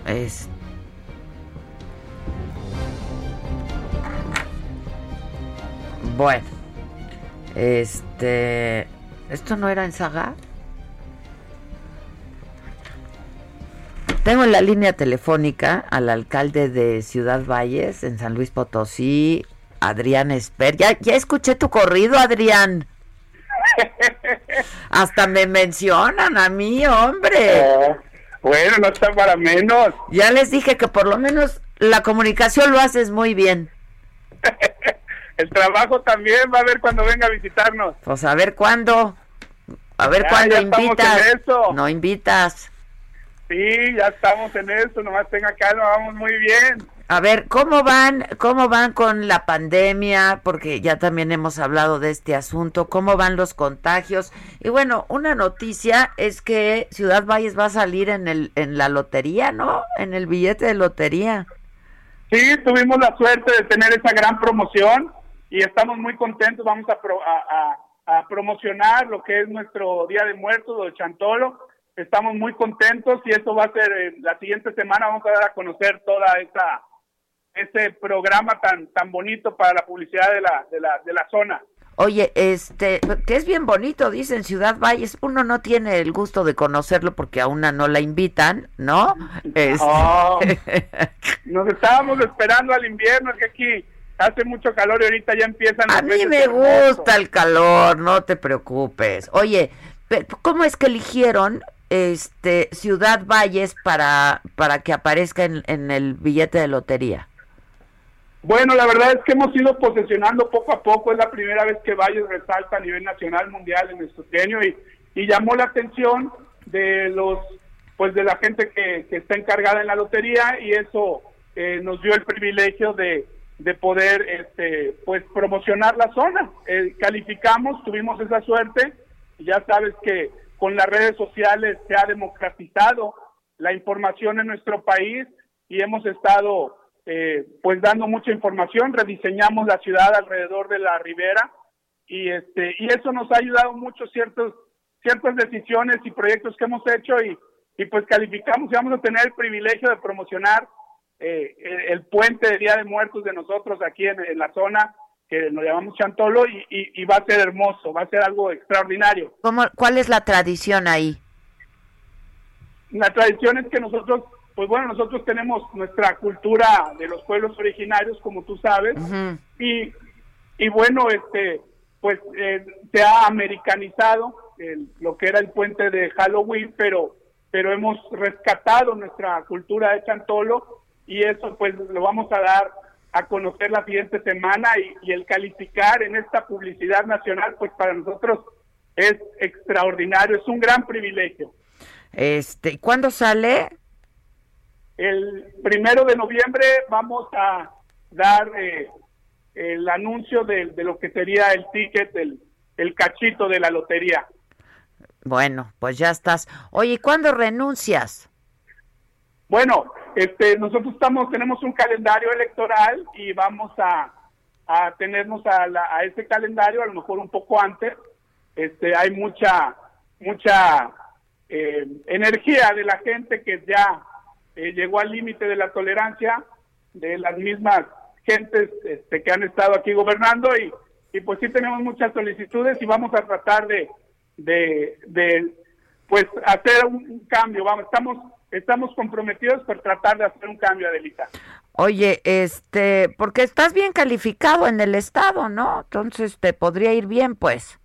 Speaker 3: Es bueno, este, esto no era en Saga. Tengo en la línea telefónica al alcalde de Ciudad Valles, en San Luis Potosí, Adrián Esper. Ya, ya escuché tu corrido, Adrián. Hasta me mencionan a mí, hombre.
Speaker 12: bueno, no está para menos.
Speaker 3: Ya les dije que por lo menos la comunicación lo haces muy bien.
Speaker 12: El trabajo también va a ver cuando venga a visitarnos.
Speaker 3: Pues a ver cuándo. A ver
Speaker 12: Ya,
Speaker 3: cuándo
Speaker 12: ya
Speaker 3: invitas. No invitas.
Speaker 12: Sí, ya estamos en eso, nomás tenga calma, vamos muy bien.
Speaker 3: A ver, ¿cómo van, cómo van con la pandemia? Porque ya también hemos hablado de este asunto. ¿Cómo van los contagios? Y bueno, una noticia es que Ciudad Valles va a salir en el, en la lotería, ¿no? En el billete de lotería.
Speaker 12: Sí, tuvimos la suerte de tener esa gran promoción y estamos muy contentos. Vamos a, pro- a, a- a promocionar lo que es nuestro Día de Muertos, lo de Chantolo. Estamos muy contentos y eso va a ser eh, la siguiente semana. Vamos a dar a conocer toda esa ese programa tan tan bonito para la publicidad de la de la, de la zona.
Speaker 3: Oye, este, que es bien bonito, dicen Ciudad Valles. Uno no tiene el gusto de conocerlo porque a una no la invitan, ¿no? Este-
Speaker 12: Oh, nos estábamos esperando al invierno, es que aquí hace mucho calor y ahorita ya empiezan
Speaker 3: A mí me gusta el calor, no te preocupes. Oye, ¿cómo es que eligieron este Ciudad Valles para, para que aparezca en, en el billete de lotería?
Speaker 12: Bueno, la verdad es que hemos ido posesionando poco a poco. Es la primera vez que Valles resalta a nivel nacional, mundial en nuestro tenio y, y llamó la atención de los, pues de la gente que, que está encargada en la lotería y eso eh, nos dio el privilegio de, de poder, este, pues promocionar la zona. Eh, calificamos, tuvimos esa suerte. Ya sabes que con las redes sociales se ha democratizado la información en nuestro país y hemos estado eh, pues dando mucha información, rediseñamos la ciudad alrededor de la ribera y este y eso nos ha ayudado mucho ciertos ciertas decisiones y proyectos que hemos hecho y, y pues calificamos y vamos a tener el privilegio de promocionar eh, el, el puente de Día de Muertos de nosotros aquí en, en la zona que nos llamamos Chantolo y, y- y va a ser hermoso, va a ser algo extraordinario.
Speaker 3: ¿Cómo, ¿Cuál es la tradición ahí?
Speaker 12: La tradición es que nosotros, pues bueno, nosotros tenemos nuestra cultura de los pueblos originarios, como tú sabes, y, y bueno, este, pues eh, se ha americanizado el- lo que era el puente de Halloween, pero, pero hemos rescatado nuestra cultura de Chantolo y eso pues lo vamos a dar a conocer la siguiente semana y, y el calificar en esta publicidad nacional, pues para nosotros es extraordinario, es un gran privilegio.
Speaker 3: Este, ¿Cuándo sale?
Speaker 12: El primero de noviembre vamos a dar eh, el anuncio de, de lo que sería el ticket, el, el cachito de la lotería.
Speaker 3: Bueno, pues ya estás. Oye, ¿y cuándo renuncias?
Speaker 12: Bueno, este, nosotros estamos, tenemos un calendario electoral y vamos a, tenernos a, la- a ese calendario a lo mejor un poco antes. Este, hay mucha, mucha eh, energía de la gente que ya eh, llegó al límite de la tolerancia de las mismas gentes este, que han estado aquí gobernando y, y pues sí tenemos muchas solicitudes y vamos a tratar de, de, pues hacer un, un cambio. Vamos, estamos estamos comprometidos por tratar de hacer un cambio, Adelita.
Speaker 3: Oye, este, porque estás bien calificado en el estado, ¿no? Entonces te podría ir bien, pues.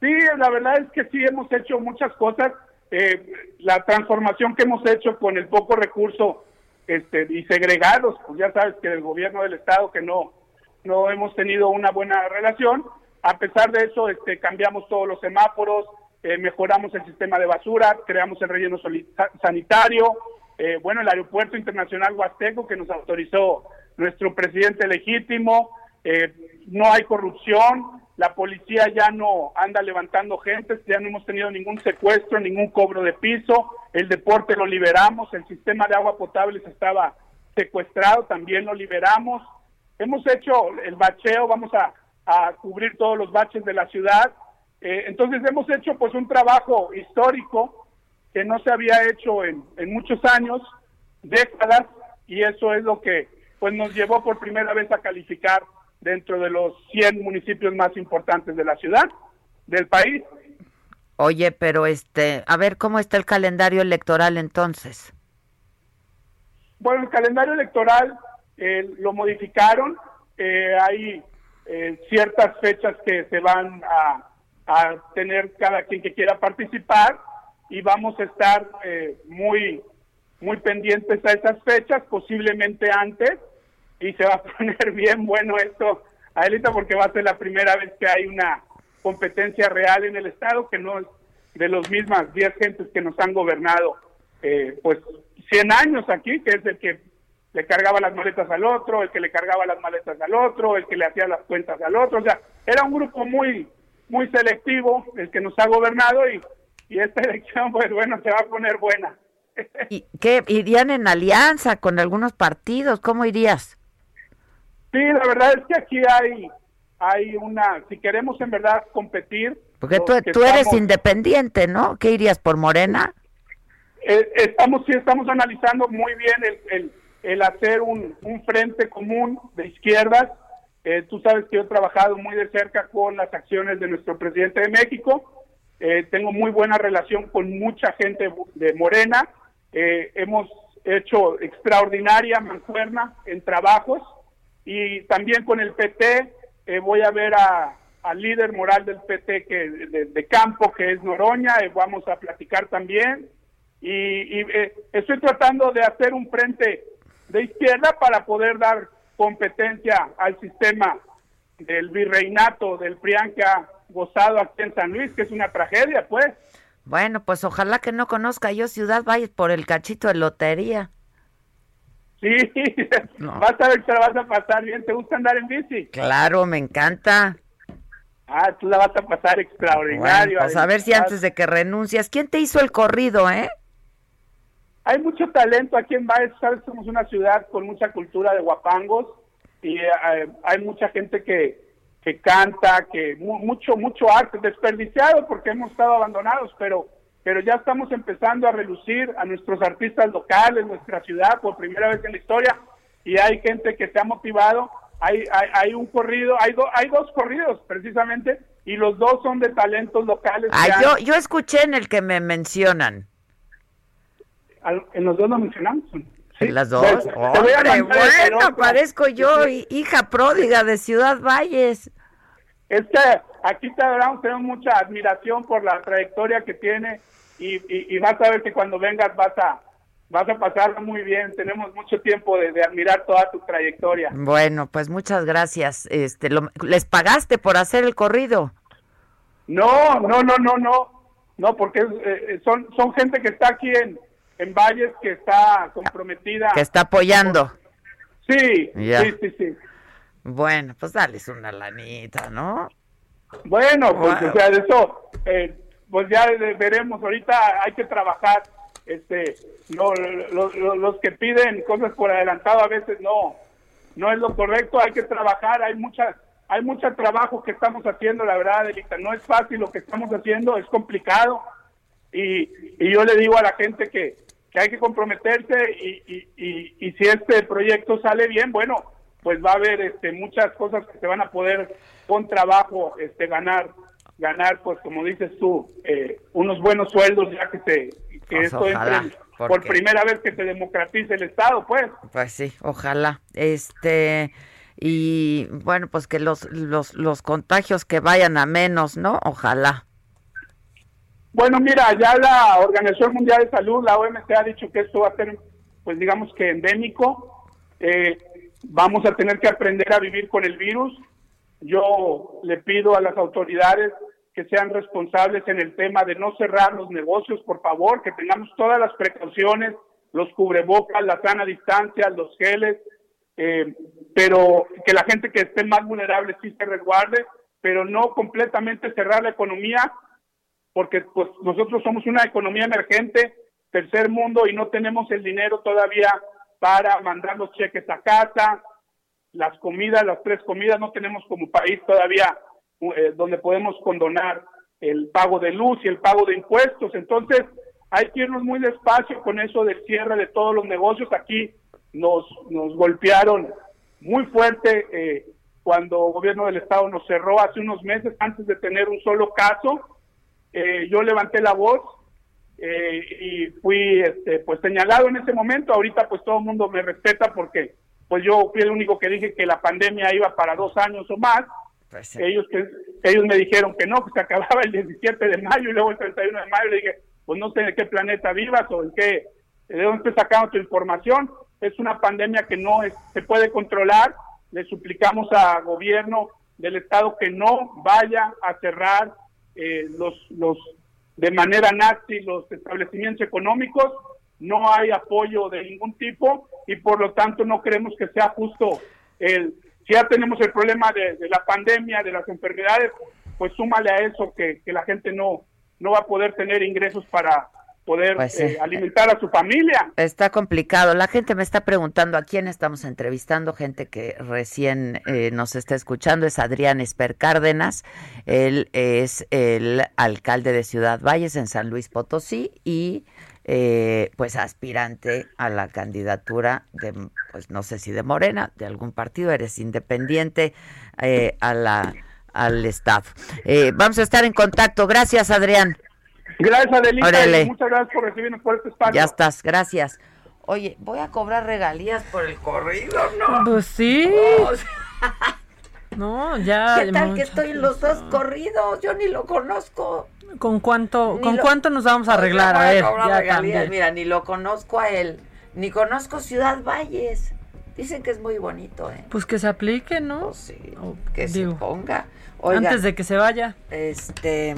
Speaker 12: Sí, la verdad es que sí hemos hecho muchas cosas. Eh, la transformación que hemos hecho con el poco recurso este, y segregados, pues ya sabes que el gobierno del estado que no no hemos tenido una buena relación. A pesar de eso, este, cambiamos todos los semáforos, eh, mejoramos el sistema de basura, creamos el relleno sanitario, eh, bueno, el aeropuerto internacional Huasteco que nos autorizó nuestro presidente legítimo, eh, no hay corrupción, la policía ya no anda levantando gente, ya no hemos tenido ningún secuestro, ningún cobro de piso, el deporte lo liberamos, el sistema de agua potable se estaba secuestrado, también lo liberamos, hemos hecho el bacheo, vamos a, a cubrir todos los baches de la ciudad, eh, entonces hemos hecho pues un trabajo histórico que no se había hecho en, en muchos años, décadas, y eso es lo que pues nos llevó por primera vez a calificar dentro de los 100 municipios más importantes de la ciudad, del país.
Speaker 3: Oye, pero este, a ver cómo está el calendario electoral entonces.
Speaker 12: Bueno, el calendario electoral eh, lo modificaron, eh, hay eh, ciertas fechas que se van a, a tener cada quien que quiera participar y vamos a estar eh, muy muy pendientes a esas fechas, posiblemente antes, y se va a poner bien bueno esto, Adelita, porque va a ser la primera vez que hay una competencia real en el Estado, que no es de los mismas 10 gentes que nos han gobernado, eh, pues 100 años aquí, que es el que le cargaba las maletas al otro, el que le cargaba las maletas al otro, el que le hacía las cuentas al otro, o sea, era un grupo muy muy selectivo el que nos ha gobernado y, y esta elección, pues bueno, se va a poner buena.
Speaker 3: ¿Y qué irían en alianza con algunos partidos? ¿Cómo irías?
Speaker 12: Sí, la verdad es que aquí hay hay una, si queremos en verdad competir,
Speaker 3: Porque tú, eres
Speaker 12: estamos-
Speaker 3: independiente, ¿no? ¿Qué irías por Morena?
Speaker 12: Eh, estamos sí estamos analizando muy bien el, el, el hacer un, un frente común de izquierdas. Eh, tú sabes que yo he trabajado muy de cerca con las acciones de nuestro presidente de México. Eh, tengo muy buena relación con mucha gente de Morena. Eh, hemos hecho extraordinaria mancuerna en trabajos y también con el PT eh, voy a ver a, al líder moral del PT que de, de campo que es Noroña eh, vamos a platicar también y, y, eh, estoy tratando de hacer un frente de izquierda para poder dar competencia al sistema del virreinato del PRIAN que ha gozado aquí en San Luis que es una tragedia pues
Speaker 3: Bueno, pues ojalá que no conozca yo Ciudad Valles por el cachito de lotería.
Speaker 12: sí vas a ver que la vas a pasar bien te gusta andar en bici
Speaker 3: Claro, me encanta.
Speaker 12: ah tú la vas a pasar
Speaker 3: Bueno,
Speaker 12: extraordinario
Speaker 3: pues a ver si antes de que renuncias, ¿quién te hizo el corrido, eh?
Speaker 12: Hay mucho talento aquí en Valles, sabes, somos una ciudad con mucha cultura de guapangos y eh, hay mucha gente que, que canta, que mu- mucho, mucho arte desperdiciado porque hemos estado abandonados, pero, pero ya estamos empezando a relucir a nuestros artistas locales, nuestra ciudad por primera vez en la historia y hay gente que se ha motivado. Hay, hay, hay un corrido, hay, do- hay dos corridos precisamente y los dos son de talentos locales. Han-
Speaker 3: yo, yo escuché en el que me mencionan.
Speaker 12: En los dos lo mencionamos.
Speaker 3: En las dos.
Speaker 12: A
Speaker 3: Hombre, bueno, parezco yo, hi- hija pródiga de Ciudad Valles.
Speaker 12: Es que aquí te adoramos, tenemos mucha admiración por la trayectoria que tiene y, y, y vas a ver que cuando vengas vas a vas a pasarla muy bien. Tenemos mucho tiempo de, de admirar toda tu trayectoria.
Speaker 3: Bueno, pues muchas gracias. Este, lo- ¿Les pagaste por hacer el corrido?
Speaker 12: No, no, no, no, no, no, porque es, eh, son son gente que está aquí en, en Valles que está comprometida.
Speaker 3: Que está apoyando.
Speaker 12: Sí,
Speaker 3: Ya.
Speaker 12: sí, sí, sí.
Speaker 3: Bueno, pues dales una lanita, ¿no?
Speaker 12: Bueno, pues
Speaker 3: Wow.
Speaker 12: o sea, de eso, eh, pues ya veremos. Ahorita hay que trabajar. Este, lo- lo- los que piden cosas por adelantado a veces no, no es lo correcto. Hay que trabajar. Hay muchas, hay mucho trabajo que estamos haciendo. La verdad, Delita, no es fácil lo que estamos haciendo. Es complicado. Y, y yo le digo a la gente que, que hay que comprometerse y, y, y, y si este proyecto sale bien, bueno, pues va a haber este, muchas cosas que se van a poder con trabajo este, ganar, ganar, pues como dices tú, eh, unos buenos sueldos ya que se que
Speaker 3: Pues
Speaker 12: esto
Speaker 3: ojalá,
Speaker 12: entre por primera vez que se democratice el Estado, pues.
Speaker 3: Pues sí, ojalá. Este, y bueno, pues que los, los, los contagios que vayan a menos, ¿no? Ojalá.
Speaker 12: Bueno, mira, ya la Organización Mundial de Salud, la OMS, ha dicho que esto va a ser, pues digamos que endémico. Eh, vamos a tener que aprender a vivir con el virus. Yo le pido a las autoridades que sean responsables en el tema de no cerrar los negocios, por favor, que tengamos todas las precauciones, los cubrebocas, la sana distancia, los geles, eh, pero que la gente que esté más vulnerable sí se resguarde, pero no completamente cerrar la economía porque pues nosotros somos una economía emergente, tercer mundo y no tenemos el dinero todavía para mandar los cheques a casa, las comidas, las tres comidas, no tenemos como país todavía eh, donde podemos condonar el pago de luz y el pago de impuestos. Entonces, hay que irnos muy despacio con eso del cierre de todos los negocios. Aquí nos, nos golpearon muy fuerte eh, cuando el gobierno del estado nos cerró hace unos meses antes de tener un solo caso. Eh, yo levanté la voz eh, y fui este, pues señalado en ese momento. Ahorita pues todo el mundo me respeta porque pues yo fui el único que dije que la pandemia iba para dos años o más. Ellos que ellos me dijeron que no, que se acababa el 17 de mayo y luego el 31 de mayo le dije, pues no sé de qué planeta vivas o en qué, de dónde estás sacando tu información. Es una pandemia que no es- se puede controlar. Le suplicamos a gobierno del estado que no vaya a cerrar eh, los, los de manera nazi los establecimientos económicos, no hay apoyo de ningún tipo y por lo tanto no creemos que sea justo el si ya tenemos el problema de, de la pandemia, de las enfermedades, pues súmale a eso que, que la gente no, no va a poder tener ingresos para poder
Speaker 3: Pues
Speaker 12: eh, alimentar a su familia.
Speaker 3: Está complicado. La gente me está preguntando a quién estamos entrevistando, gente que recién eh, nos está escuchando. Es Adrián Esper Cárdenas. Él es el alcalde de Ciudad Valles en San Luis Potosí y eh, pues aspirante a la candidatura de, pues no sé si de Morena, de algún partido, eres independiente eh, a la, al Estado. Eh, vamos a estar en contacto. Gracias, Adrián.
Speaker 12: Gracias, Adelita,
Speaker 3: Órale.
Speaker 12: muchas gracias por recibirnos por este espacio.
Speaker 3: Ya estás, gracias. Oye, voy a cobrar regalías por el corrido, ¿no?
Speaker 5: Pues sí.
Speaker 3: O sea,
Speaker 5: No, ya.
Speaker 3: ¿Qué tal que estoy en los dos corridos? Yo ni lo conozco.
Speaker 5: ¿Con cuánto,
Speaker 3: Ni
Speaker 5: con
Speaker 3: lo-
Speaker 5: cuánto nos vamos a arreglar?
Speaker 3: voy
Speaker 5: A ver,
Speaker 3: cobrar
Speaker 5: ya
Speaker 3: regalías. Mira, ni lo conozco a él, ni conozco Ciudad Valles. Dicen que es muy bonito, ¿eh?
Speaker 5: Pues que se aplique, ¿no?
Speaker 3: sí.
Speaker 5: O-
Speaker 3: Que
Speaker 5: digo,
Speaker 3: se ponga.
Speaker 5: Antes de que se vaya.
Speaker 3: Este,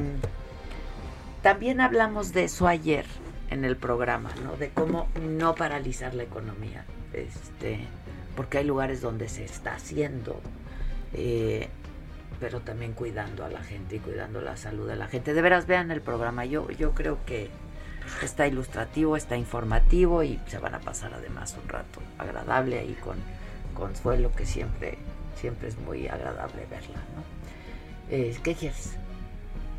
Speaker 3: también hablamos de eso ayer en el programa, ¿no? De cómo no paralizar la economía, este, porque hay lugares donde se está haciendo, eh, pero también cuidando a la gente y cuidando la salud de la gente. De veras vean el programa. Yo, yo creo que está ilustrativo, está informativo y se van a pasar además un rato agradable ahí con Consuelo, que siempre siempre es muy agradable verla, ¿no? Eh, ¿Qué quieres?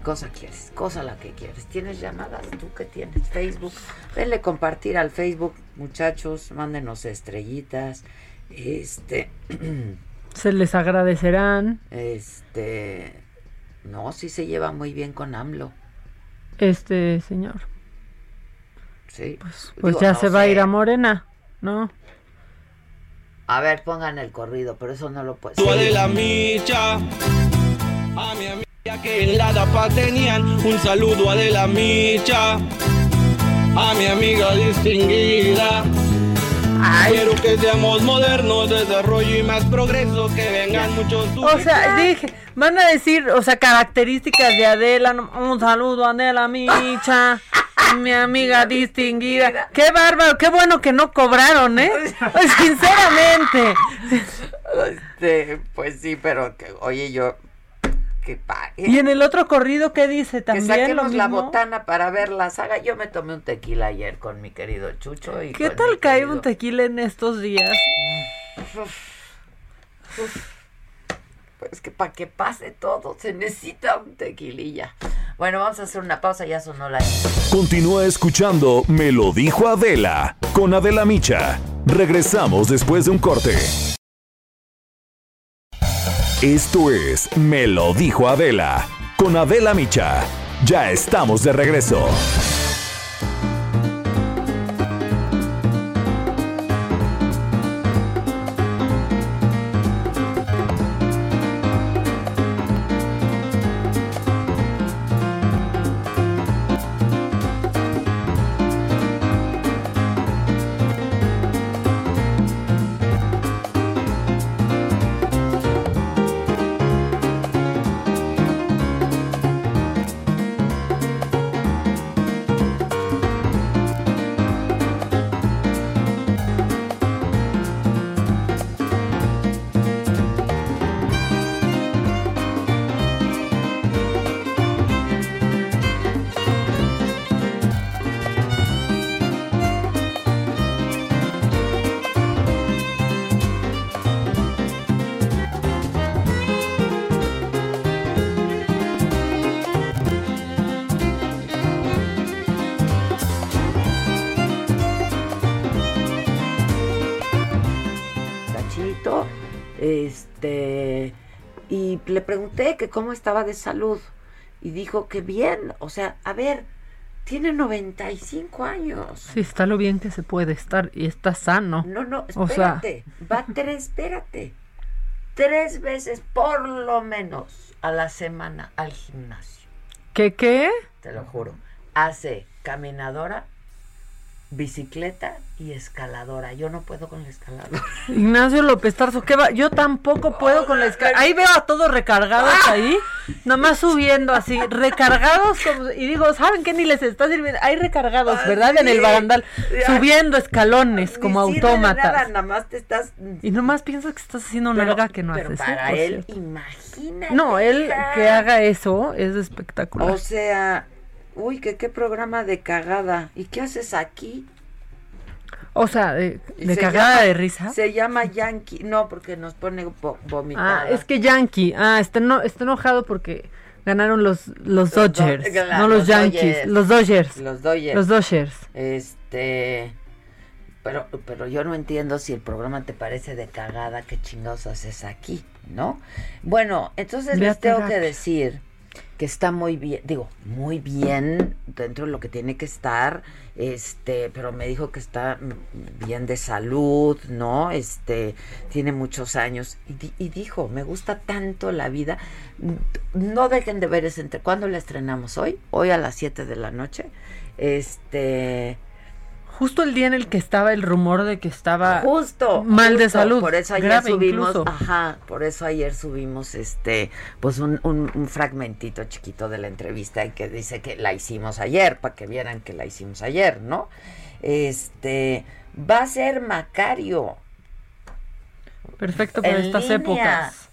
Speaker 3: Cosa quieres, cosa la que quieres. ¿Tienes llamadas? ¿Tú qué tienes? Facebook. Denle compartir al Facebook, muchachos, mándenos estrellitas. Este.
Speaker 5: Se les agradecerán.
Speaker 3: Este. No, sí se lleva muy bien con AMLO.
Speaker 5: Este señor.
Speaker 3: Sí.
Speaker 5: Pues, pues ya se va a ir a Morena, ¿no?
Speaker 3: A ver, pongan el corrido, pero eso no lo puedes.
Speaker 4: de la micha. A mi amiga que en la DAPA tenían un saludo a de la micha. A mi amiga distinguida. Quiero que seamos modernos, desarrollo y más progreso, que vengan muchos
Speaker 5: O sea, dije, van a decir, o sea, características de Adela, un saludo a Adela Micha, mi amiga distinguida. Qué bárbaro, qué bueno que no cobraron, ¿eh? Sinceramente.
Speaker 3: Este, pues sí, pero que, oye, yo. Que pague.
Speaker 5: Y en el otro corrido, ¿qué dice?
Speaker 3: Que
Speaker 5: También lo
Speaker 3: saquemos la botana para ver la saga. Yo me tomé un tequila ayer con mi querido Chucho. Y
Speaker 5: ¿Qué tal cae
Speaker 3: querido-
Speaker 5: un tequila en estos días?
Speaker 3: Pues que para que pase todo se necesita un tequililla. Bueno, vamos a hacer una pausa, ya sonó la...
Speaker 2: Continúa escuchando Me lo dijo Adela con Adela Micha. Regresamos después de un corte. Esto es Me lo dijo Adela con Adela Micha. Ya estamos de regreso.
Speaker 3: Cómo estaba de salud y dijo que bien, o sea, a ver, tiene 95 años.
Speaker 5: Sí, está lo bien que se puede estar y está sano.
Speaker 3: No, no,
Speaker 5: O sea,
Speaker 3: espérate, va tres, espérate, tres veces por lo menos a la semana al gimnasio,
Speaker 5: ¿qué qué?
Speaker 3: te lo juro. Hace caminadora, bicicleta y escaladora. Yo no puedo con la escaladora.
Speaker 5: Ignacio López Tarso, ¿qué va? Yo tampoco puedo con la escala. Ahí veo a todos recargados ahí, nada más subiendo así, recargados como- y digo, ¿saben qué? Ni les está sirviendo. Hay recargados, ¿verdad? En el barandal, subiendo escalones como
Speaker 3: nada,
Speaker 5: autómatas.
Speaker 3: nada más te estás
Speaker 5: Y nomás piensas que estás haciendo una nalga que no
Speaker 3: pero
Speaker 5: haces. ¿eh?
Speaker 3: para
Speaker 5: Por
Speaker 3: él, imagínate.
Speaker 5: No, él que haga eso es espectacular.
Speaker 3: O sea, uy, que qué programa de cagada. ¿Y qué haces aquí?
Speaker 5: O sea, de, de
Speaker 3: se
Speaker 5: cagada
Speaker 3: llama-
Speaker 5: de risa.
Speaker 3: Se llama Yankee. No, porque nos pone vo- vomitada.
Speaker 5: Ah, es que Yankee, ah, está, no, está enojado porque ganaron los, los
Speaker 3: Do-
Speaker 5: Dodgers, no los,
Speaker 3: los
Speaker 5: Yankees,
Speaker 3: Dodgers.
Speaker 5: los Dodgers.
Speaker 3: Los Dodgers.
Speaker 5: Los Dodgers.
Speaker 3: Este. Pero, pero yo no entiendo si el programa te parece de cagada, qué chingados haces aquí, ¿no? Bueno, entonces
Speaker 5: Ve
Speaker 3: les tengo que decir que está muy bien, digo, muy bien dentro de lo que tiene que estar, este, pero me dijo que está bien de salud, ¿no? Este, tiene muchos años y, y dijo, me gusta tanto la vida, no dejen de ver ese entre, ¿cuándo la estrenamos hoy? Hoy a las 7 de la noche. Este,
Speaker 5: Justo el día en el que estaba el rumor de que estaba
Speaker 3: justo
Speaker 5: mal de salud.
Speaker 3: por eso ayer
Speaker 5: grave
Speaker 3: subimos
Speaker 5: incluso.
Speaker 3: ajá por eso ayer subimos este pues un, un, un fragmentito chiquito de la entrevista y que dice que la hicimos ayer para que vieran que la hicimos ayer no este va a ser Macario
Speaker 5: Perfecto para
Speaker 3: en
Speaker 5: estas
Speaker 3: línea.
Speaker 5: épocas.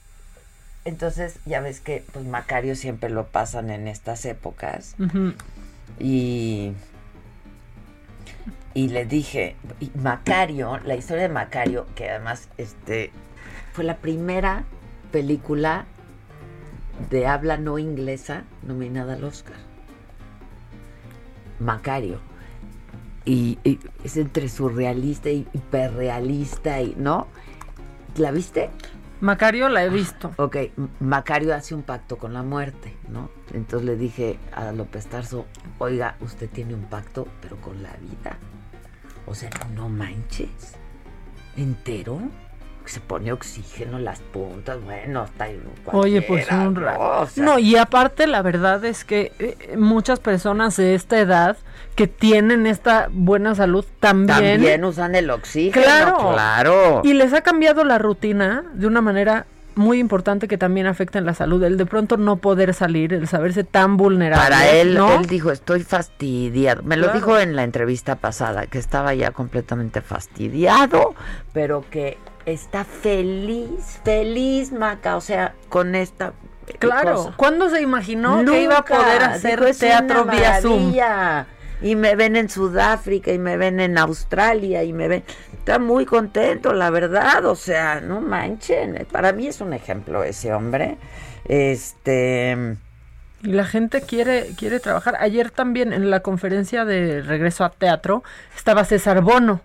Speaker 3: entonces ya ves que pues Macario siempre lo pasan en estas épocas
Speaker 5: Ujú.
Speaker 3: y y le dije y Macario la historia de Macario que además este fue la primera película de habla no inglesa nominada al Oscar. Macario. Y, y es entre surrealista y hiperrealista y ¿no? ¿La viste?
Speaker 5: Macario la he visto.
Speaker 3: Ok, M- Macario hace un pacto con la muerte, ¿no? Entonces le dije a López Tarso, oiga, usted tiene un pacto, pero con la vida. O sea, no manches. ¿Entero? Se pone oxígeno en las puntas, bueno, está ahí
Speaker 5: Oye, pues un rato. No, y aparte la verdad es que eh, muchas personas de esta edad que tienen esta buena salud también,
Speaker 3: también usan el oxígeno,
Speaker 5: Claro.
Speaker 3: claro.
Speaker 5: y les ha cambiado la rutina de una manera muy importante que también afecta en la salud, el de pronto no poder salir, el saberse tan vulnerable.
Speaker 3: Para él,
Speaker 5: ¿no?
Speaker 3: él dijo, estoy fastidiado. Me lo dijo en la entrevista pasada, que estaba ya completamente fastidiado, pero que está feliz, feliz, Maca, o sea, con esta eh,
Speaker 5: Claro,
Speaker 3: cosa.
Speaker 5: ¿cuándo se imaginó que iba a
Speaker 3: Nunca.
Speaker 5: poder hacer
Speaker 3: Dijo, "Es
Speaker 5: teatro vía Zoom?
Speaker 3: Maravilla". Y me ven en Sudáfrica y me ven en Australia y me ven... Está muy contento, la verdad, o sea, no manchen. Para mí es un ejemplo ese hombre. Este...
Speaker 5: Y la gente quiere, quiere trabajar. Ayer también en la conferencia de regreso a teatro estaba César Bono,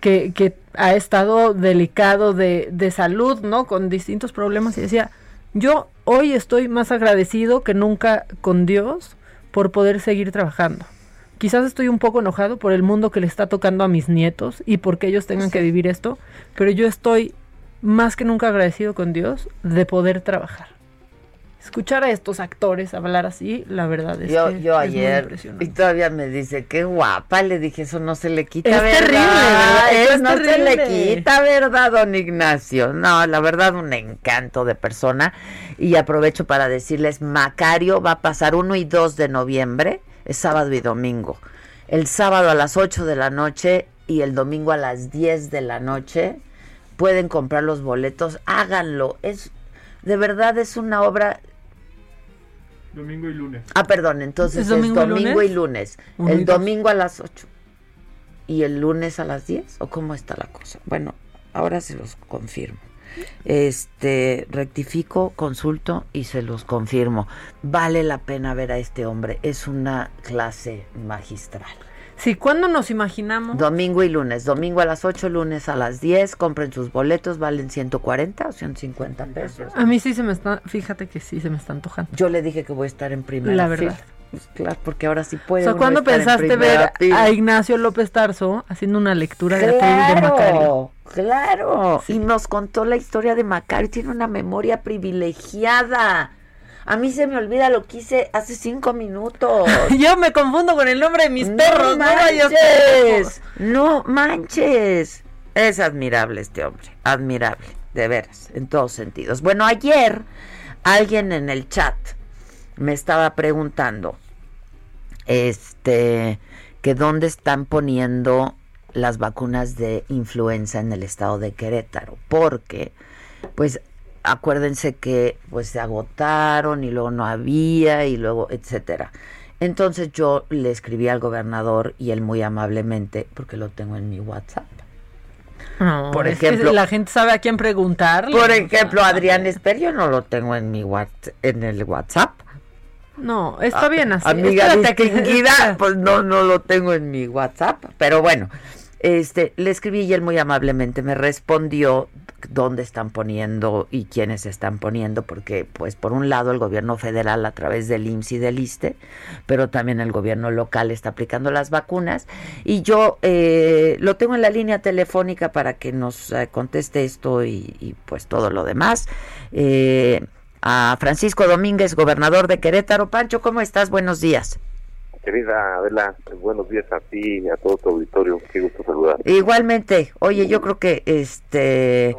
Speaker 5: que, que ha estado delicado de, de salud, ¿no? Con distintos problemas y decía, yo hoy estoy más agradecido que nunca con Dios por poder seguir trabajando. Quizás estoy un poco enojado por el mundo que le está tocando a mis nietos y porque ellos tengan que vivir esto, pero yo estoy más que nunca agradecido con Dios de poder trabajar. Escuchar a estos actores hablar así, la verdad es
Speaker 3: yo,
Speaker 5: que
Speaker 3: yo
Speaker 5: es
Speaker 3: ayer, y todavía me dice, qué guapa, le dije, eso no se le quita,
Speaker 5: Es
Speaker 3: ¿verdad?
Speaker 5: terrible, ¿verdad? Eso
Speaker 3: Eso
Speaker 5: es
Speaker 3: no se le quita, ¿verdad, don Ignacio? No, la verdad, un encanto de persona. Y aprovecho para decirles, Macario va a pasar 1 y 2 de noviembre, es sábado y domingo. El sábado a las 8 de la noche y el domingo a las 10 de la noche. Pueden comprar los boletos, háganlo. Es, de verdad, es una obra
Speaker 9: Domingo y lunes.
Speaker 3: Ah, perdón, entonces
Speaker 5: ¿Es
Speaker 3: es
Speaker 5: domingo y
Speaker 3: y lunes.
Speaker 5: Y
Speaker 3: El
Speaker 5: dos.
Speaker 3: domingo a las 8. ¿Y el lunes a las 10? ¿O cómo está la cosa? Bueno, ahora se los confirmo. Este, rectifico, consulto y se los confirmo. Vale la pena ver a este hombre. Es una clase magistral.
Speaker 5: Sí, ¿cuándo nos imaginamos?
Speaker 3: Domingo y lunes. Domingo a las 8, lunes a las 10. Compren sus boletos, valen 140 o 150 pesos.
Speaker 5: A mí sí se me está, fíjate que sí se me está antojando.
Speaker 3: Yo le dije que voy a estar en primera
Speaker 5: La verdad.
Speaker 3: fila. Pues claro, porque ahora sí puede.
Speaker 5: o sea, ¿cuándo pensaste ver
Speaker 3: fila.
Speaker 5: a Ignacio López Tarso haciendo una lectura de, aquel de Macario?
Speaker 3: Claro, claro. Y nos contó la historia de Macario. Tiene una memoria privilegiada. A mí se me olvida lo que hice hace cinco minutos.
Speaker 5: Yo me confundo con el nombre de mis
Speaker 3: no
Speaker 5: perros, no.
Speaker 3: No manches. Es admirable este hombre. Admirable. De veras. En todos sentidos. Bueno, ayer alguien en el chat me estaba preguntando este que dónde están poniendo las vacunas de influenza en el estado de Querétaro, porque pues acuérdense que pues se agotaron y luego no había y luego etcétera. Entonces yo le escribí al gobernador y él muy amablemente, porque lo tengo en mi WhatsApp.
Speaker 5: No,
Speaker 3: Por
Speaker 5: es que
Speaker 3: ejemplo-
Speaker 5: la gente sabe a quién preguntarle.
Speaker 3: Por ejemplo, Adrián Esper, yo no lo tengo en mi en el WhatsApp.
Speaker 5: No, está bien así.
Speaker 3: Amiga distinguida, pues no, no lo tengo en mi WhatsApp, pero bueno, este, le escribí y él muy amablemente me respondió dónde están poniendo y quiénes están poniendo, porque pues por un lado el gobierno federal a través del IMSS y del ISTE, pero también el gobierno local está aplicando las vacunas y yo eh, lo tengo en la línea telefónica para que nos eh, conteste esto y, y, pues todo lo demás. Eh, a Francisco Domínguez, gobernador de Querétaro. Pancho, ¿cómo estás? Buenos días.
Speaker 13: Querida Adela, buenos días a ti y a todo tu auditorio. Qué gusto saludar.
Speaker 3: Igualmente, oye, yo creo que este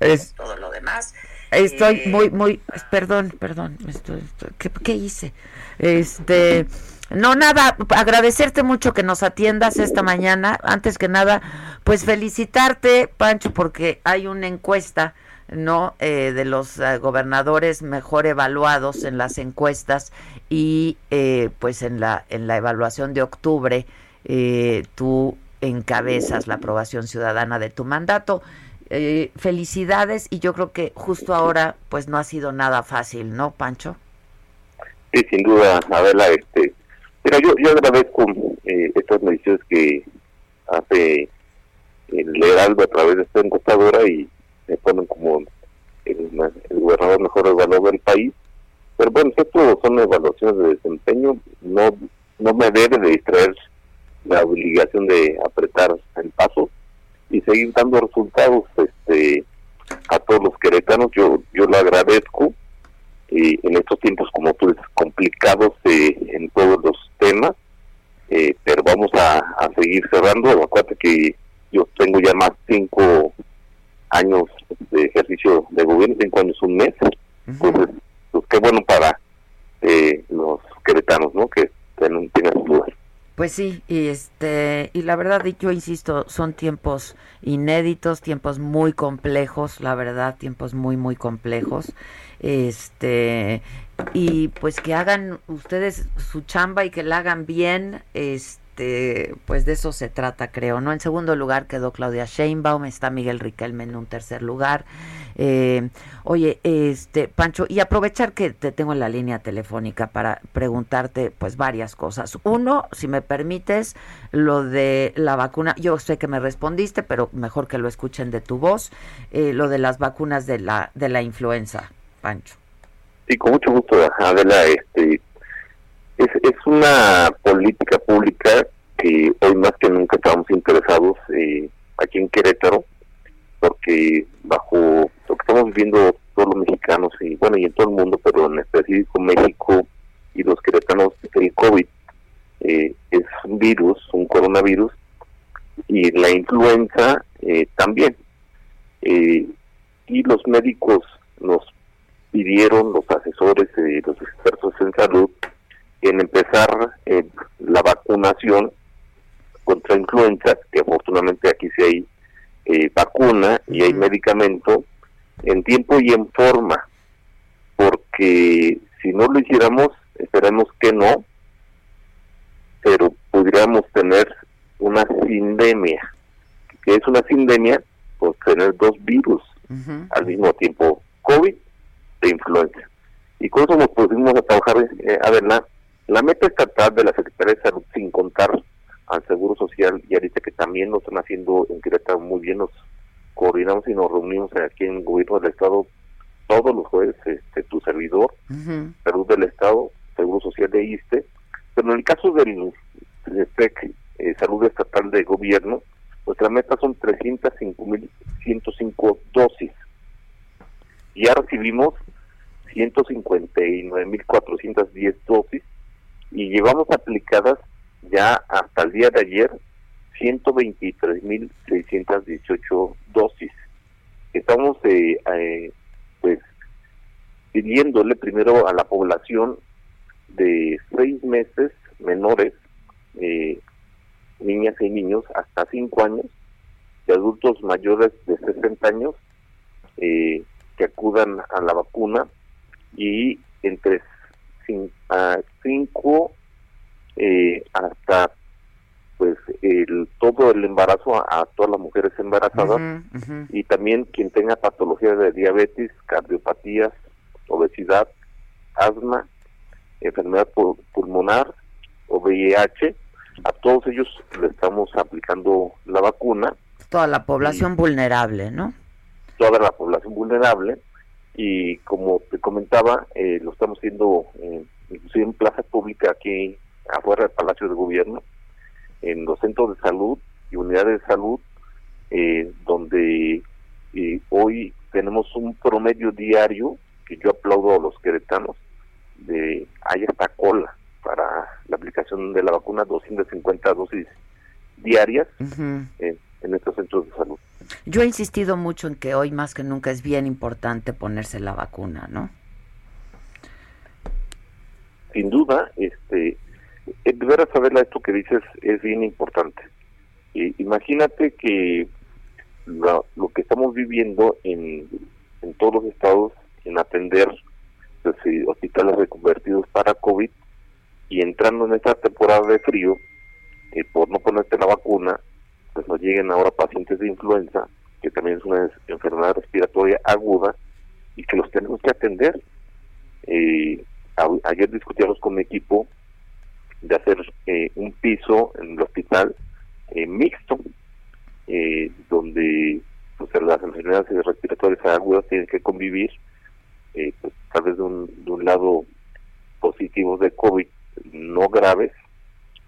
Speaker 3: es todo lo demás. Estoy muy, muy, perdón, perdón, estoy- estoy- ¿qué, qué hice? Este, no nada, agradecerte mucho que nos atiendas esta mañana. Antes que nada, pues felicitarte, Pancho, porque hay una encuesta, ¿no? Eh, de los eh, gobernadores mejor evaluados en las encuestas y eh, pues en la en la evaluación de octubre eh, tú encabezas la aprobación ciudadana de tu mandato. eh, felicidades y yo creo que justo ahora pues no ha sido nada fácil, ¿no, Pancho?
Speaker 13: Sí, sin duda, Adela, este, mira, yo, yo agradezco estas mediciones que hace el Heraldo a través de esta encuestadora y me ponen como el, gobernador mejor evaluado del país. Pero bueno, esto son evaluaciones de desempeño, no, no me debe de distraer la obligación de apretar el paso y seguir dando resultados este a todos los queretanos. Yo, yo lo agradezco en estos tiempos, como tú dices, complicados eh, en todos los temas, eh, pero vamos a, a seguir cerrando. Acuérdate que yo tengo ya más cinco años de ejercicio de gobierno, cinco años, un mes. Entonces, pues qué bueno para eh, los queretanos, ¿no? Que tengan, tengan sus dudas.
Speaker 3: Pues sí, y este y la verdad yo insisto, son tiempos inéditos, tiempos muy complejos, la verdad, tiempos muy muy complejos. Este y pues que hagan ustedes su chamba y que la hagan bien, este pues de eso se trata, creo, ¿no? En segundo lugar quedó Claudia Sheinbaum, está Miguel Riquelme en un tercer lugar. Eh, oye, este Pancho, y aprovechar que te tengo en la línea telefónica para preguntarte pues varias cosas. Uno, si me permites, lo de la vacuna, yo sé que me respondiste, pero mejor que lo escuchen de tu voz, eh, lo de las vacunas de la de la influenza, Pancho.
Speaker 13: Sí, con mucho gusto, Adela. Este, es, es una política pública que hoy más que nunca estamos interesados eh, aquí en Querétaro, porque bajo lo que estamos viviendo todos los mexicanos y bueno, y en todo el mundo, pero en específico México y los queretanos, el COVID eh, es un virus, un coronavirus, y la influenza eh, también. Eh, y los médicos nos pidieron, los asesores y los expertos en salud, en empezar eh, la vacunación contra influenza, que afortunadamente aquí sí hay eh, vacuna y hay medicamento, en tiempo y en forma, porque si no lo hiciéramos, esperemos que no, pero podríamos tener una sindemia. que es una sindemia? Pues tener dos virus al mismo tiempo, COVID e influenza. Y con eso nos pusimos a trabajar, eh, a ver, la, meta estatal de la Secretaría de Salud, sin contar al Seguro Social y ahorita que también lo están haciendo en Querétaro muy bien, nos coordinamos y nos reunimos aquí en el gobierno del Estado todos los jueves, este, tu servidor, Salud del Estado, Seguro Social de ISTE, pero en el caso del SEC, eh, Salud Estatal de Gobierno, nuestra meta son 305.105 dosis. Ya recibimos 159.410 dosis y llevamos aplicadas ya hasta el día de ayer 123.618 dosis. Estamos eh, eh, pues pidiéndole primero a la población de seis meses menores, eh, niñas y niños hasta cinco años, y adultos mayores de 60 años, eh, que acudan a la vacuna y entre 5 eh, hasta pues el todo el embarazo a, a todas las mujeres embarazadas y también quien tenga patologías de diabetes, cardiopatías, obesidad, asma, enfermedad pu- pulmonar o VIH, a todos ellos le estamos aplicando la vacuna,
Speaker 3: Toda la población vulnerable, ¿no?
Speaker 13: toda la población vulnerable y como te comentaba, eh, lo estamos haciendo eh, inclusive en plaza pública aquí afuera del Palacio de Gobierno, en los centros de salud y unidades de salud, eh, donde eh, hoy tenemos un promedio diario que yo aplaudo a los queretanos, de hay hasta cola para la aplicación de la vacuna, 250 dosis diarias. En, en estos centros de salud.
Speaker 3: Yo he insistido mucho en que hoy más que nunca es bien importante ponerse la vacuna, ¿no?
Speaker 13: sin duda, este, eh, de veras saber esto que dices es bien importante. Imagínate que lo, lo que estamos viviendo en, en todos los estados en atender pues, eh, hospitales reconvertidos para COVID y entrando en esta temporada de frío, eh, por no ponerte la vacuna, pues nos lleguen ahora pacientes de influenza que también es una enfermedad respiratoria aguda y que los tenemos que atender. Eh, ayer discutíamos con mi equipo de hacer eh, un piso en el hospital eh, mixto, eh, donde pues, las enfermedades respiratorias agudas tienen que convivir, eh, pues, tal vez de un, de un lado positivos de COVID no graves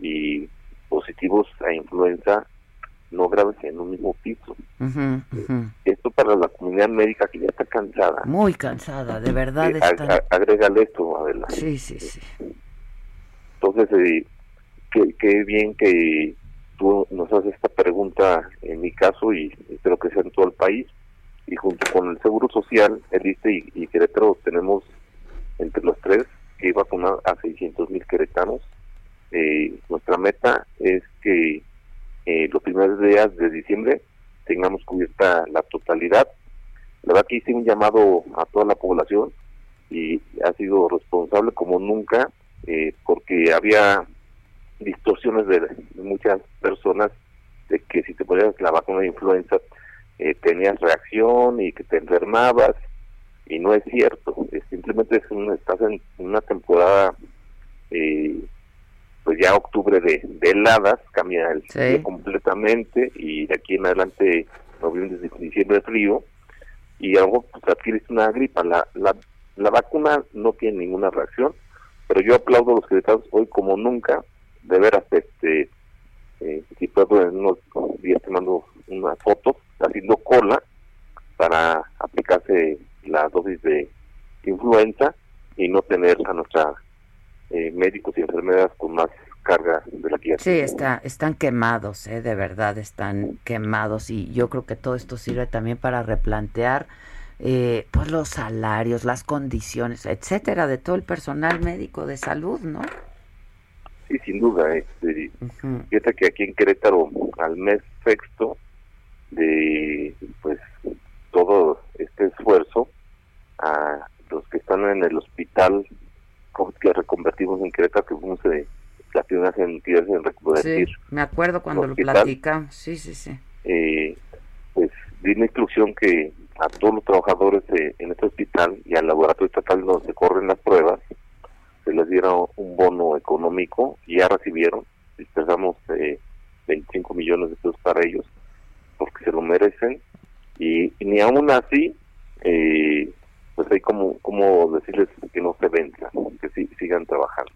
Speaker 13: y positivos a influenza no graves en un mismo piso.
Speaker 3: Ujú.
Speaker 13: Esto para la comunidad médica que ya está cansada.
Speaker 3: Muy cansada, de verdad
Speaker 13: Eh,
Speaker 3: están.
Speaker 13: ag- agrégale esto, Adela.
Speaker 3: Sí, sí, sí.
Speaker 13: Entonces, eh, qué, qué bien que tú nos haces esta pregunta en mi caso y espero que sea en todo el país. Y junto con el Seguro Social, el ISTE y, y Querétaro tenemos entre los tres que vacunar a 600 mil queretanos. Eh, nuestra meta es que eh, los primeros días de diciembre tengamos cubierta la totalidad. La verdad que hice un llamado a toda la población y ha sido responsable como nunca eh, porque había distorsiones de, muchas personas de que si te ponías la vacuna de influenza eh, tenías reacción y que te enfermabas y no es cierto simplemente es un, estás en una temporada eh, pues ya octubre de, de heladas cambia el
Speaker 3: Sí.
Speaker 13: clima completamente y de aquí en adelante noviembre diciembre frío y algo pues adquieres una gripa la, la la vacuna no tiene ninguna reacción pero yo aplaudo a los queretanos hoy como nunca de veras este eh, si puedo en unos días te mando una foto haciendo cola para aplicarse la dosis de influenza y no tener a nuestra eh, médicos y enfermeras con más carga de la que ya
Speaker 3: Sí, está, están quemados, ¿eh? de verdad están quemados y yo creo que todo esto sirve también para replantear eh, pues los salarios, las condiciones, etcétera, de todo el personal médico de salud, ¿no?
Speaker 13: Sí, sin duda. Este,
Speaker 3: Ujú.
Speaker 13: Fíjate que aquí en Querétaro, al mes sexto de pues todo este esfuerzo, a los que están en el hospital que reconvertimos en Querétaro, que fuimos de las primeras entidades en reconvertir,
Speaker 3: Sí, me acuerdo cuando lo platicamos, sí, sí, sí.
Speaker 13: eh, pues di una instrucción que a todos los trabajadores en este hospital y al laboratorio estatal donde se corren las pruebas se les diera un bono económico y ya recibieron dispersamos eh, 25 millones de pesos para ellos porque se lo merecen y, y ni aún así eh, pues hay como como decirles que no se venzan que sí, sigan trabajando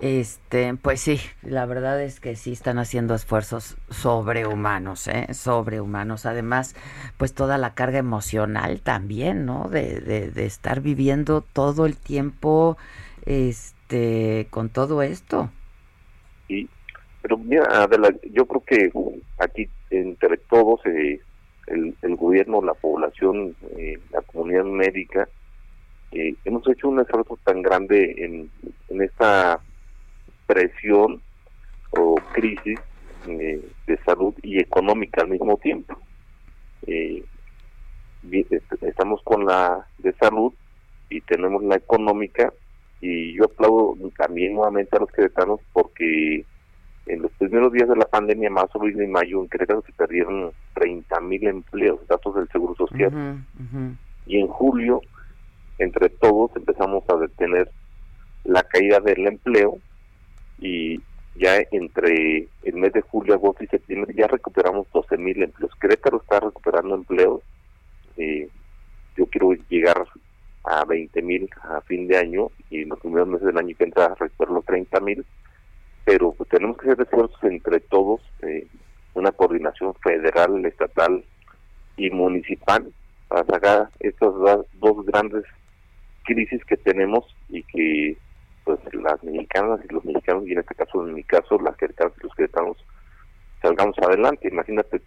Speaker 3: Este, pues sí, la verdad es que sí están haciendo esfuerzos sobrehumanos, ¿eh? Sobrehumanos. Además, pues toda la carga emocional también, ¿no? De, de, de estar viviendo todo el tiempo, este, con todo esto.
Speaker 13: Y, pero mira, Adela, yo creo que aquí entre todos, eh, el, el gobierno, la población, eh, la comunidad médica, eh, hemos hecho un esfuerzo tan grande en, esta presión o crisis eh, de salud y económica al mismo tiempo. Eh, estamos con la de salud y tenemos la económica y yo aplaudo también nuevamente a los queretanos porque en los primeros días de la pandemia, marzo, abril y mayo, en Querétaro se perdieron 30 mil empleos, datos del Seguro Social. Y en julio, entre todos, empezamos a detener la caída del empleo y ya entre el mes de julio, agosto y septiembre ya recuperamos 12 mil empleos. Querétaro está recuperando empleos. eh, yo quiero llegar a 20 mil a fin de año y en los primeros meses del año que entra recuperar los 30 mil. Pero pues, tenemos que hacer esfuerzos entre todos, eh, una coordinación federal, estatal y municipal para sacar estas dos grandes crisis que tenemos y que pues las mexicanas y los mexicanos y en este caso en mi caso las queretanas y los salgamos adelante imagínate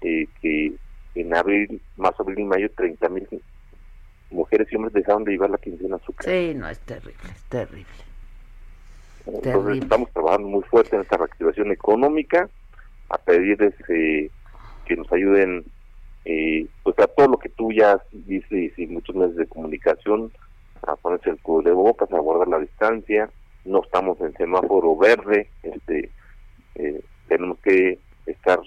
Speaker 13: eh, que en abril marzo abril y mayo 30 mil mujeres y hombres dejaron de llevar la quincena a su casa
Speaker 3: Sí, no, es terrible, es terrible.
Speaker 13: Entonces
Speaker 3: terrible.
Speaker 13: estamos trabajando muy fuerte en esta reactivación económica a pedirles eh, que nos ayuden eh, pues a todo lo que tú ya dices y muchos medios de comunicación a ponerse el cubrebocas, a guardar la distancia, no estamos en semáforo verde, este eh, tenemos que estar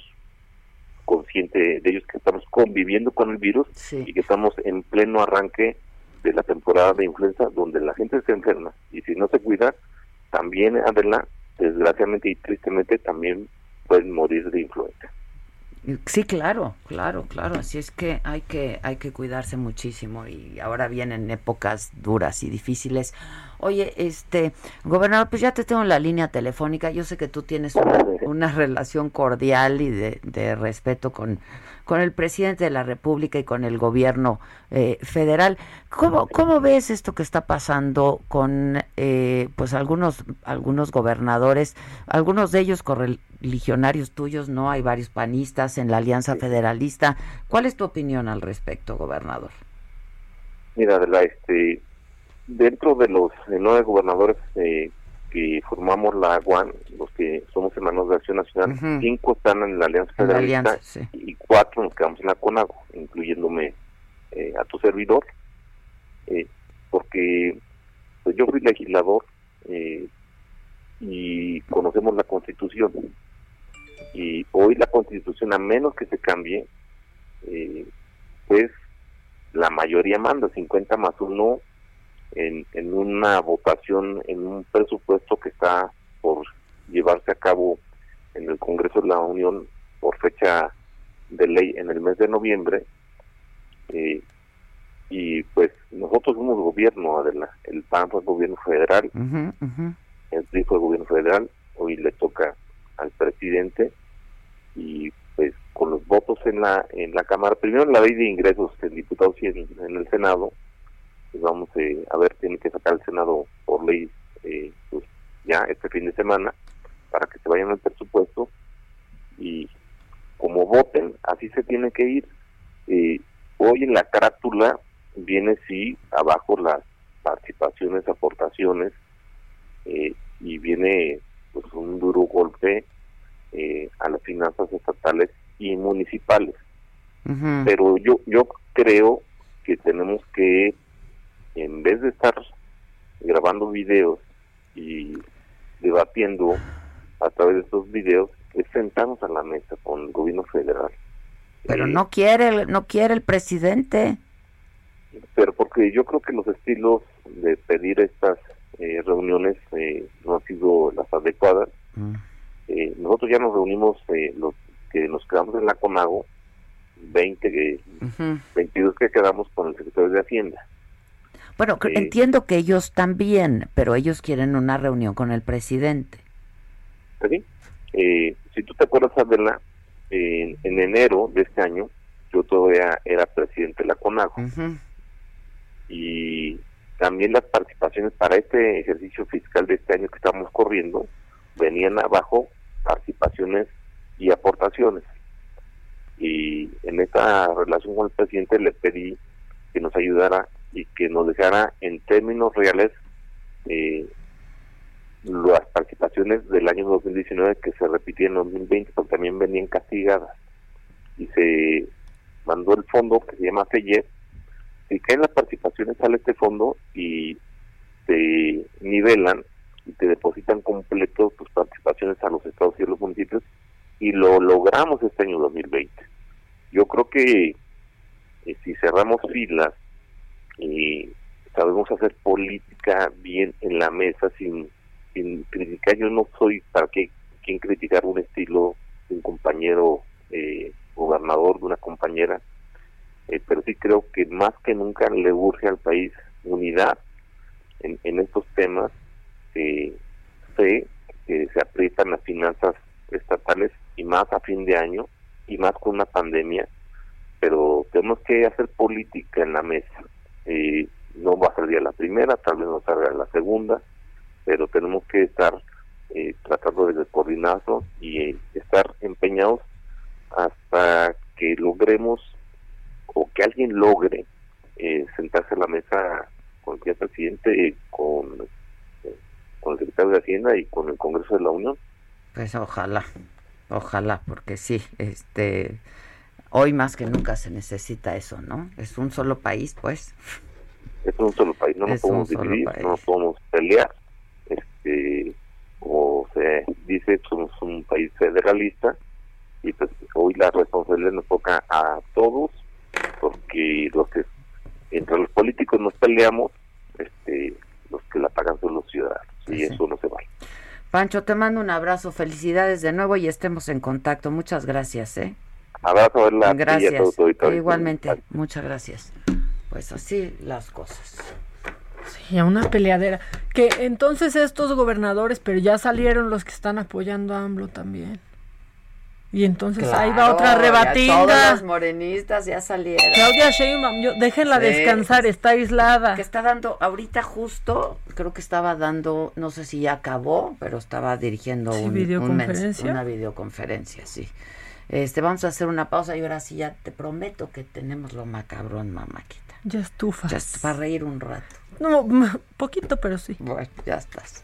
Speaker 13: consciente de ellos que estamos conviviendo con el virus y que estamos en pleno arranque de la temporada de influenza donde la gente se enferma y si no se cuida también Adela desgraciadamente y tristemente también pueden morir de influenza.
Speaker 3: Sí, claro, claro, claro. Así es que hay que hay que cuidarse muchísimo y ahora vienen épocas duras y difíciles. Oye, este, gobernador, pues ya te tengo en la línea telefónica. Yo sé que tú tienes una, una relación cordial y de, de respeto con, con el presidente de la República y con el gobierno eh, federal. ¿Cómo, ¿Cómo ves esto que está pasando con eh, pues algunos, algunos gobernadores, algunos de ellos correligionarios tuyos, no? Hay varios panistas en la Alianza Federalista. ¿Cuál es tu opinión al respecto, gobernador?
Speaker 13: Mira, de la, este, dentro de los nueve gobernadores eh, que formamos la UAN, los que somos hermanos de Acción Nacional, cinco están en la Alianza
Speaker 3: la
Speaker 13: Federalista
Speaker 3: Alianza, sí.
Speaker 13: y cuatro nos quedamos en la CONAGO, incluyéndome eh, a tu servidor, eh, porque pues, yo fui legislador eh, y conocemos la Constitución. Y hoy la Constitución, a menos que se cambie, pues la mayoría manda, 50 más uno en, en una votación, en un presupuesto que está por llevarse a cabo en el Congreso de la Unión por fecha de ley en el mes de noviembre. eh, y pues nosotros somos gobierno, Adela. El PAN fue gobierno federal, el PRI fue gobierno federal, hoy le toca al presidente y pues con los votos en la en la Cámara, primero la ley de ingresos en diputados y en, en el Senado, pues vamos eh, a ver, tiene que sacar el Senado por ley eh, pues ya este fin de semana para que se vayan al presupuesto y como voten, así se tiene que ir. Eh, hoy en la carátula viene sí abajo las participaciones, aportaciones eh, y viene pues un duro golpe eh, a las finanzas estatales y municipales. Pero yo yo creo que tenemos que en vez de estar grabando videos y debatiendo a través de estos videos, es sentarnos a la mesa con el gobierno federal.
Speaker 3: Pero
Speaker 13: Eh,
Speaker 3: no quiere, el- no quiere el presidente.
Speaker 13: pero porque yo creo que los estilos de pedir estas eh, reuniones eh, no han sido las adecuadas. Eh, nosotros ya nos reunimos, eh, los que nos quedamos en la CONAGO, 20, que-
Speaker 3: Ujú.
Speaker 13: 22 que quedamos con el secretario de Hacienda.
Speaker 3: Bueno, cre- entiendo que ellos también, pero ellos quieren una reunión con el presidente.
Speaker 13: ¿Sí? Eh, si tú te acuerdas, Adela, en, en enero de este año, yo todavía era presidente de la CONAGO. Y también las participaciones para este ejercicio fiscal de este año que estamos corriendo venían abajo participaciones y aportaciones. Y en esta relación con el presidente le pedí que nos ayudara y que nos dejara en términos reales eh, las participaciones del año 2019 que se repitían en 2020 porque también venían castigadas. Y se mandó el fondo que se llama FEYEP si caen las participaciones sale este fondo y te nivelan y te depositan completo tus participaciones a los estados y a los municipios y lo logramos este año 2020 yo creo que eh, si cerramos filas y sabemos hacer política bien en la mesa sin, sin criticar. Yo no soy para qué, quien criticar un estilo de un compañero eh, gobernador, de una compañera, eh, pero sí creo que más que nunca le urge al país unidad en, en estos temas. Eh, sé que se aprietan las finanzas estatales y más a fin de año y más con una pandemia, pero tenemos que hacer política en la mesa. Eh, no va a salir a la primera, tal vez no salga a la segunda, pero tenemos que estar eh, tratando de coordinarnos y eh, estar empeñados hasta que logremos o que alguien logre eh, sentarse a la mesa con el presidente, con, eh, con el secretario de Hacienda y con el Congreso de la Unión.
Speaker 3: Pues ojalá, ojalá, porque sí, este, hoy más que nunca se necesita eso, ¿no? Es un solo país, pues.
Speaker 13: es un solo país, no nos
Speaker 3: Es
Speaker 13: podemos dividir,
Speaker 3: país.
Speaker 13: no nos podemos pelear. Este, como se dice, somos un país federalista y pues hoy la responsabilidad nos toca a todos porque los que entre los políticos nos peleamos este los que la pagan son los ciudadanos y
Speaker 3: Sí.
Speaker 13: eso no se vale
Speaker 3: Pancho, te mando un abrazo, felicidades de nuevo y estemos en contacto. Muchas gracias, ¿eh?
Speaker 13: Abrazo a la y a todo
Speaker 3: Gracias.
Speaker 13: tu auditorio.
Speaker 3: Igualmente, muchas gracias. Pues así las cosas.
Speaker 5: Sí, a una peleadera. Que entonces estos gobernadores, pero ya salieron los que están apoyando a AMLO también. Y entonces ahí va
Speaker 3: Claro,
Speaker 5: otra
Speaker 3: ya Todos
Speaker 5: rebatinga.
Speaker 3: los morenistas ya salieron.
Speaker 5: Claudia Sheinbaum, yo- déjenla
Speaker 3: Sí.
Speaker 5: descansar, está aislada.
Speaker 3: Que está dando, ahorita justo, creo que estaba dando, no sé si ya acabó, pero estaba dirigiendo
Speaker 5: Sí,
Speaker 3: un, un
Speaker 5: videoconferencia.
Speaker 3: mens- una videoconferencia, sí. Este, vamos a hacer una pausa y ahora sí ya te prometo que tenemos lo macabrón, mamáquita.
Speaker 5: Ya estufas.
Speaker 3: Ya es para reír un rato.
Speaker 5: No, poquito, pero sí.
Speaker 3: Bueno, ya estás.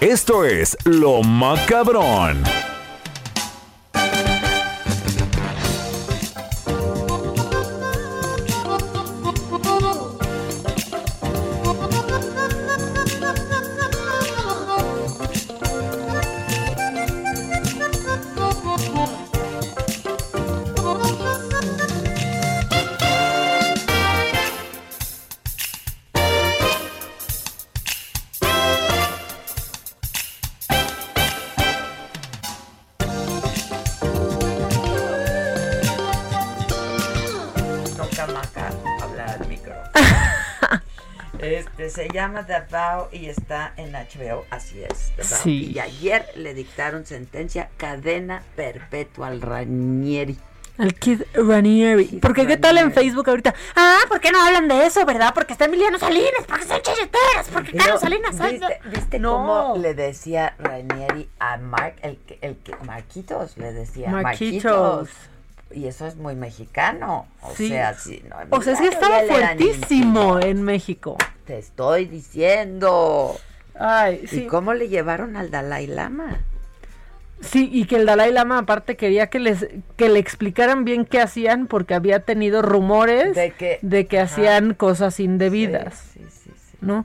Speaker 2: Esto es Lo Macabrón.
Speaker 3: Se llama The Vow y está en HBO, así es. The Vow.
Speaker 5: Sí.
Speaker 3: Y ayer le dictaron sentencia cadena perpetua al Ranieri.
Speaker 5: Al Kid Ranieri. Porque qué tal en Facebook ahorita. Ah, ¿por qué no hablan de eso, verdad? Porque está Emiliano Salinas, porque son chayeteras, porque
Speaker 3: Pero,
Speaker 5: Carlos Salinas.
Speaker 3: ¿Viste, viste
Speaker 5: no.
Speaker 3: cómo le decía Ranieri a Mark, el el que Marquitos le decía
Speaker 5: Marquitos.
Speaker 3: Marquitos. Y eso es muy mexicano. O
Speaker 5: Sí.
Speaker 3: sea, sí, no,
Speaker 5: O sea, es que
Speaker 3: Emiliano
Speaker 5: estaba fuertísimo en México.
Speaker 3: Te estoy diciendo.
Speaker 5: Ay,
Speaker 3: ¿Y
Speaker 5: sí.
Speaker 3: cómo le llevaron al Dalai Lama?
Speaker 5: Sí, y que el Dalai Lama aparte quería que les que le explicaran bien qué hacían porque había tenido rumores
Speaker 3: De que-
Speaker 5: de que hacían cosas indebidas,
Speaker 3: Sí, sí, sí.
Speaker 5: ¿no?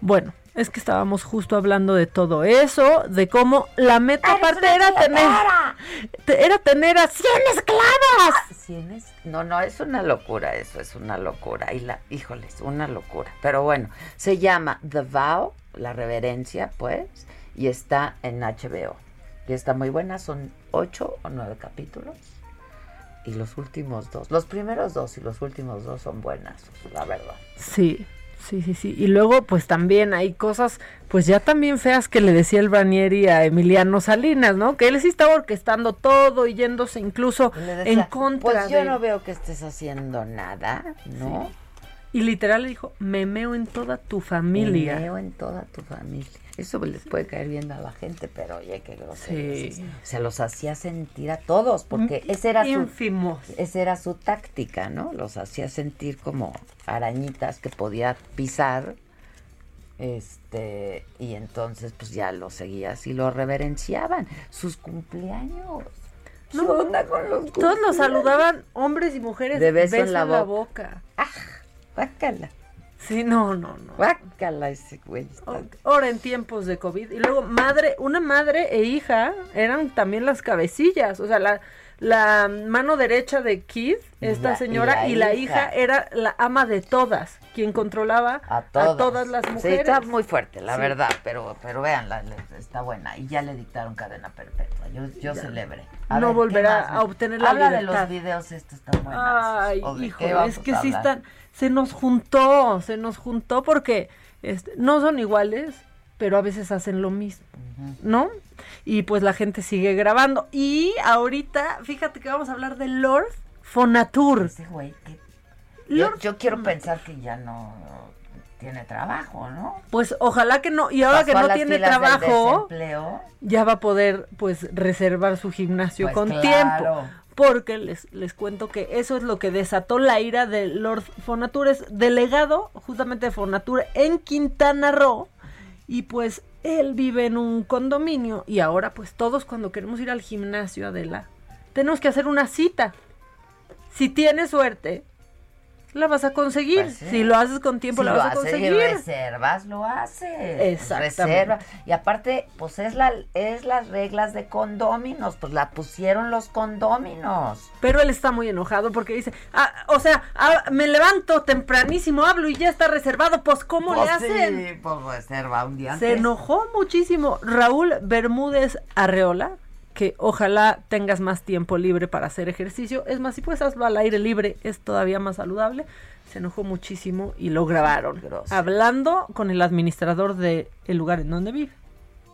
Speaker 5: Bueno, es que estábamos justo hablando de todo eso, de cómo la meta aparte era tener te- era tener a 100 esclavas.
Speaker 3: ¿Cien es? No, no, es una locura eso, es una locura. Y la, híjole, es una locura. Pero bueno, se llama The Vow, la reverencia, pues, y está en HBO. Y está muy buena, son ocho o nueve capítulos. Y los últimos dos, los primeros dos y los últimos dos son buenas, la verdad.
Speaker 5: Sí, sí, sí, sí. Y luego, pues también hay cosas, pues ya también feas que le decía el Branieri a Emiliano Salinas, ¿no? Que él sí estaba orquestando todo y yéndose incluso
Speaker 3: decía,
Speaker 5: en contra
Speaker 3: Pues yo
Speaker 5: de...
Speaker 3: no veo que estés haciendo nada, ¿no?
Speaker 5: Y literal le dijo, me meo en toda tu familia.
Speaker 3: Me meo en toda tu familia. Eso les puede caer bien a la gente, pero oye, qué grosería.
Speaker 5: Sí.
Speaker 3: Se los hacía sentir a todos, porque ese era su, esa era su táctica, ¿no? Los hacía sentir como arañitas que podía pisar. Este, y entonces pues ya lo seguías y lo reverenciaban. Sus cumpleaños. ¿Qué
Speaker 5: No,
Speaker 3: onda con los
Speaker 5: Todos lo
Speaker 3: cumpleaños?
Speaker 5: saludaban hombres y mujeres
Speaker 3: De beso en la
Speaker 5: boca.
Speaker 3: Guácala,
Speaker 5: Sí, no, no, no.
Speaker 3: guácala ese güey.
Speaker 5: Ahora en tiempos de COVID. Y luego madre, una madre e hija eran también las cabecillas. O sea, la, la mano derecha de Kid, esta
Speaker 3: La- y
Speaker 5: señora,
Speaker 3: la
Speaker 5: y la
Speaker 3: hija.
Speaker 5: era la ama de todas, quien controlaba
Speaker 3: a todas,
Speaker 5: las
Speaker 3: Sí,
Speaker 5: mujeres.
Speaker 3: está muy fuerte, la
Speaker 5: Sí.
Speaker 3: verdad, pero pero vean, está buena y ya le dictaron cadena perpetua. yo, yo
Speaker 5: Ya.
Speaker 3: celebré.
Speaker 5: No
Speaker 3: ver, ¿qué
Speaker 5: volverá a obtener la
Speaker 3: Habla de
Speaker 5: libertad.
Speaker 3: los videos estos tan buenos.
Speaker 5: Ay,
Speaker 3: ¿O de qué
Speaker 5: híjole,
Speaker 3: vamos
Speaker 5: es que
Speaker 3: a
Speaker 5: sí están, se nos juntó, se nos juntó porque este, no son iguales, pero a veces hacen lo mismo, ¿no? Y pues la gente sigue grabando. Y ahorita, fíjate que vamos a hablar de Lord Fonatur.
Speaker 3: Ese güey que... Yo, yo quiero pensar que ya no tiene trabajo, ¿no?
Speaker 5: Pues ojalá que no, y ahora
Speaker 3: Pasó
Speaker 5: que no tiene trabajo, ya va a poder pues reservar su gimnasio
Speaker 3: Pues
Speaker 5: con
Speaker 3: claro.
Speaker 5: tiempo. Porque les, les cuento que eso es lo que desató la ira de Lord Fonatur, es delegado justamente de Fonatur en Quintana Roo. Y pues él vive en un condominio y ahora pues todos cuando queremos ir al gimnasio, Adela, tenemos que hacer una cita. Si tienes suerte, la vas a conseguir.
Speaker 3: Pues sí.
Speaker 5: Si lo haces con tiempo,
Speaker 3: Si
Speaker 5: la
Speaker 3: lo
Speaker 5: vas a conseguir.
Speaker 3: reservas, lo haces.
Speaker 5: Exactamente.
Speaker 3: Reserva. Y aparte, pues es la es las reglas de condóminos, pues la pusieron los condóminos.
Speaker 5: Pero él está muy enojado porque dice, ah, o sea, ah, me levanto tempranísimo, hablo y ya está reservado, pues ¿cómo
Speaker 3: Pues
Speaker 5: le hacen?
Speaker 3: Sí, pues reserva un día
Speaker 5: Se
Speaker 3: antes.
Speaker 5: enojó muchísimo Raúl Bermúdez Arreola, que ojalá tengas más tiempo libre para hacer ejercicio. Es más, si puedes hazlo al aire libre, es todavía más saludable. Se enojó muchísimo y lo grabaron, hablando con el administrador del lugar en donde vive.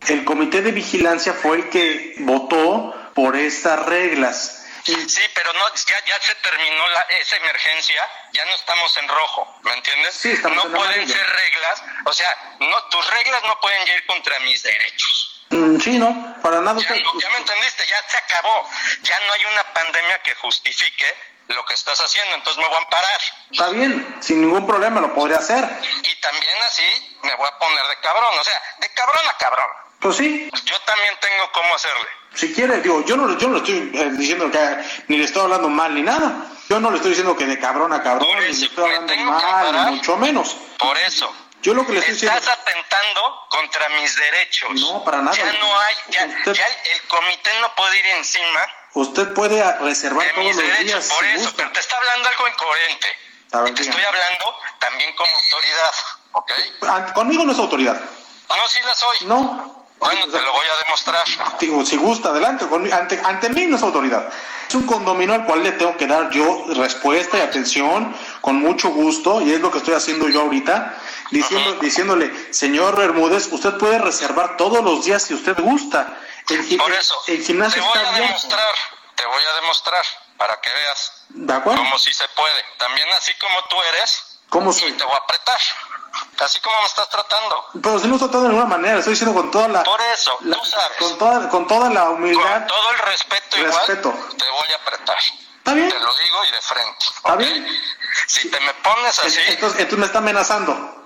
Speaker 14: El comité de vigilancia fue el que votó por estas reglas.
Speaker 15: Sí, pero no, ya, ya se terminó la, esa emergencia, ya no estamos en rojo, ¿me entiendes?
Speaker 14: Sí, estamos
Speaker 15: no
Speaker 14: en
Speaker 15: pueden
Speaker 14: amarillo.
Speaker 15: ser reglas, o sea, no, tus reglas no pueden ir contra mis derechos.
Speaker 14: Mm, sí, no, para nada.
Speaker 15: Ya, ya me entendiste, ya se acabó, ya no hay una pandemia que justifique lo que estás haciendo, entonces me voy a amparar.
Speaker 14: Está bien, sin ningún problema lo podría hacer.
Speaker 15: Y también así me voy a poner de cabrón, o sea, de cabrón a cabrón.
Speaker 14: Pues sí,
Speaker 15: Yo también tengo cómo hacerle.
Speaker 14: si quiere, digo, yo no, yo no estoy eh, diciendo que ni le estoy hablando mal ni nada. Yo no le estoy diciendo que de cabrón a cabrón, ni le estoy hablando mal, ni mucho menos.
Speaker 15: Por eso.
Speaker 14: Yo lo que le estoy diciendo.
Speaker 15: Estás atentando contra mis derechos.
Speaker 14: No, para nada.
Speaker 15: Ya no hay, ya,
Speaker 14: Usted-
Speaker 15: ya el, comité no puede ir encima
Speaker 14: Usted puede reservar
Speaker 15: de
Speaker 14: todos
Speaker 15: mis
Speaker 14: los
Speaker 15: derechos.
Speaker 14: días.
Speaker 15: Por
Speaker 14: si
Speaker 15: eso,
Speaker 14: gusta.
Speaker 15: pero te está hablando algo incoherente.
Speaker 14: Ver,
Speaker 15: te
Speaker 14: dígame.
Speaker 15: estoy hablando también como autoridad, ¿ok?
Speaker 14: Ant- Conmigo no es autoridad.
Speaker 15: No, sí la soy.
Speaker 14: No.
Speaker 15: Bueno, te lo voy a demostrar.
Speaker 14: Digo, si gusta, adelante. Ante, ante mí no es autoridad. Es un condominio al cual le tengo que dar yo respuesta y atención con mucho gusto, y es lo que estoy haciendo yo ahorita, diciendo, diciéndole, señor Bermúdez, usted puede reservar todos los días si usted gusta. El,
Speaker 15: Por eso,
Speaker 14: el gimnasio
Speaker 15: te voy
Speaker 14: está
Speaker 15: a demostrar, te voy a demostrar para que veas
Speaker 14: ¿De acuerdo?
Speaker 15: cómo sí se puede. También así como tú eres,
Speaker 14: ¿Cómo soy?
Speaker 15: te voy a apretar. Así como me estás tratando.
Speaker 14: Pero si no estoy tratando de ninguna manera, estoy diciendo con toda la...
Speaker 15: Por eso,
Speaker 14: la-
Speaker 15: tú sabes.
Speaker 14: Con toda, con toda la humildad.
Speaker 15: Con todo el respeto,
Speaker 14: Respeto.
Speaker 15: igual, te voy a apretar.
Speaker 14: ¿Está bien?
Speaker 15: Te lo digo y de frente.
Speaker 14: ¿Está bien?
Speaker 15: Si te me pones así,
Speaker 14: Entonces, entonces me está amenazando.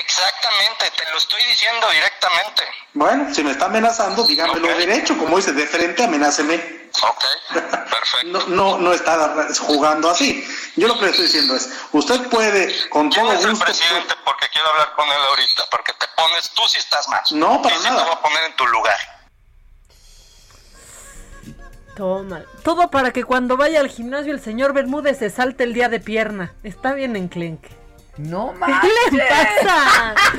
Speaker 15: Exactamente, te lo estoy diciendo directamente.
Speaker 14: Bueno, si me está amenazando, dígamelo derecho, como dice, de frente, amenáceme.
Speaker 15: Ok, perfecto.
Speaker 14: No, no, no está jugando así. Yo lo que le estoy diciendo es, usted puede, con todo
Speaker 15: ¿Quién es el
Speaker 14: gusto,
Speaker 15: presidente? Porque quiero hablar con él ahorita, porque te pones, tú sí estás mal.
Speaker 14: No, para
Speaker 15: y sí
Speaker 14: nada.
Speaker 15: te voy a poner en tu lugar.
Speaker 5: Toma. Todo para que cuando vaya al gimnasio el señor Bermúdez se salte el día de pierna. Está bien enclenque.
Speaker 3: No
Speaker 5: ¿Qué
Speaker 3: manches.
Speaker 5: le pasa? ¿Qué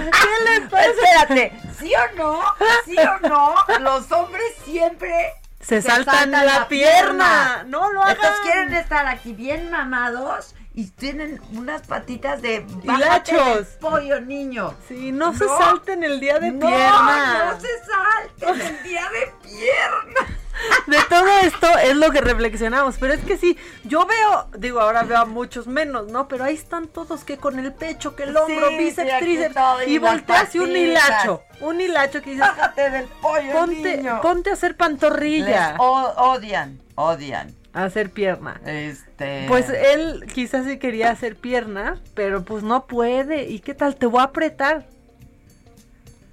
Speaker 5: le pasa?
Speaker 3: Espérate, ¿sí o no? ¿Sí o no? Los hombres siempre
Speaker 5: Se saltan la pierna. No lo hagan.
Speaker 3: Entonces quieren estar aquí bien mamados y tienen unas patitas de
Speaker 5: Hilachos.
Speaker 3: pollo, niño.
Speaker 5: Sí, no, se salten el día de
Speaker 3: No,
Speaker 5: pierna.
Speaker 3: No se salten el día de pierna.
Speaker 5: De todo esto es lo que reflexionamos, pero es que sí, yo veo, digo, ahora veo a muchos menos, ¿no? Pero ahí están todos que con el pecho, que el hombro,
Speaker 3: Sí,
Speaker 5: bíceps,
Speaker 3: sí,
Speaker 5: tríceps,
Speaker 3: y
Speaker 5: y volteas y un hilacho, un hilacho que dices,
Speaker 3: Bájate del pollo,
Speaker 5: ponte,
Speaker 3: niño.
Speaker 5: ponte a hacer pantorrilla,
Speaker 3: Les odian, odian.
Speaker 5: a hacer pierna.
Speaker 3: Este.
Speaker 5: Pues él quizás sí quería hacer pierna, pero pues no puede. ¿Y qué tal? Te voy a apretar.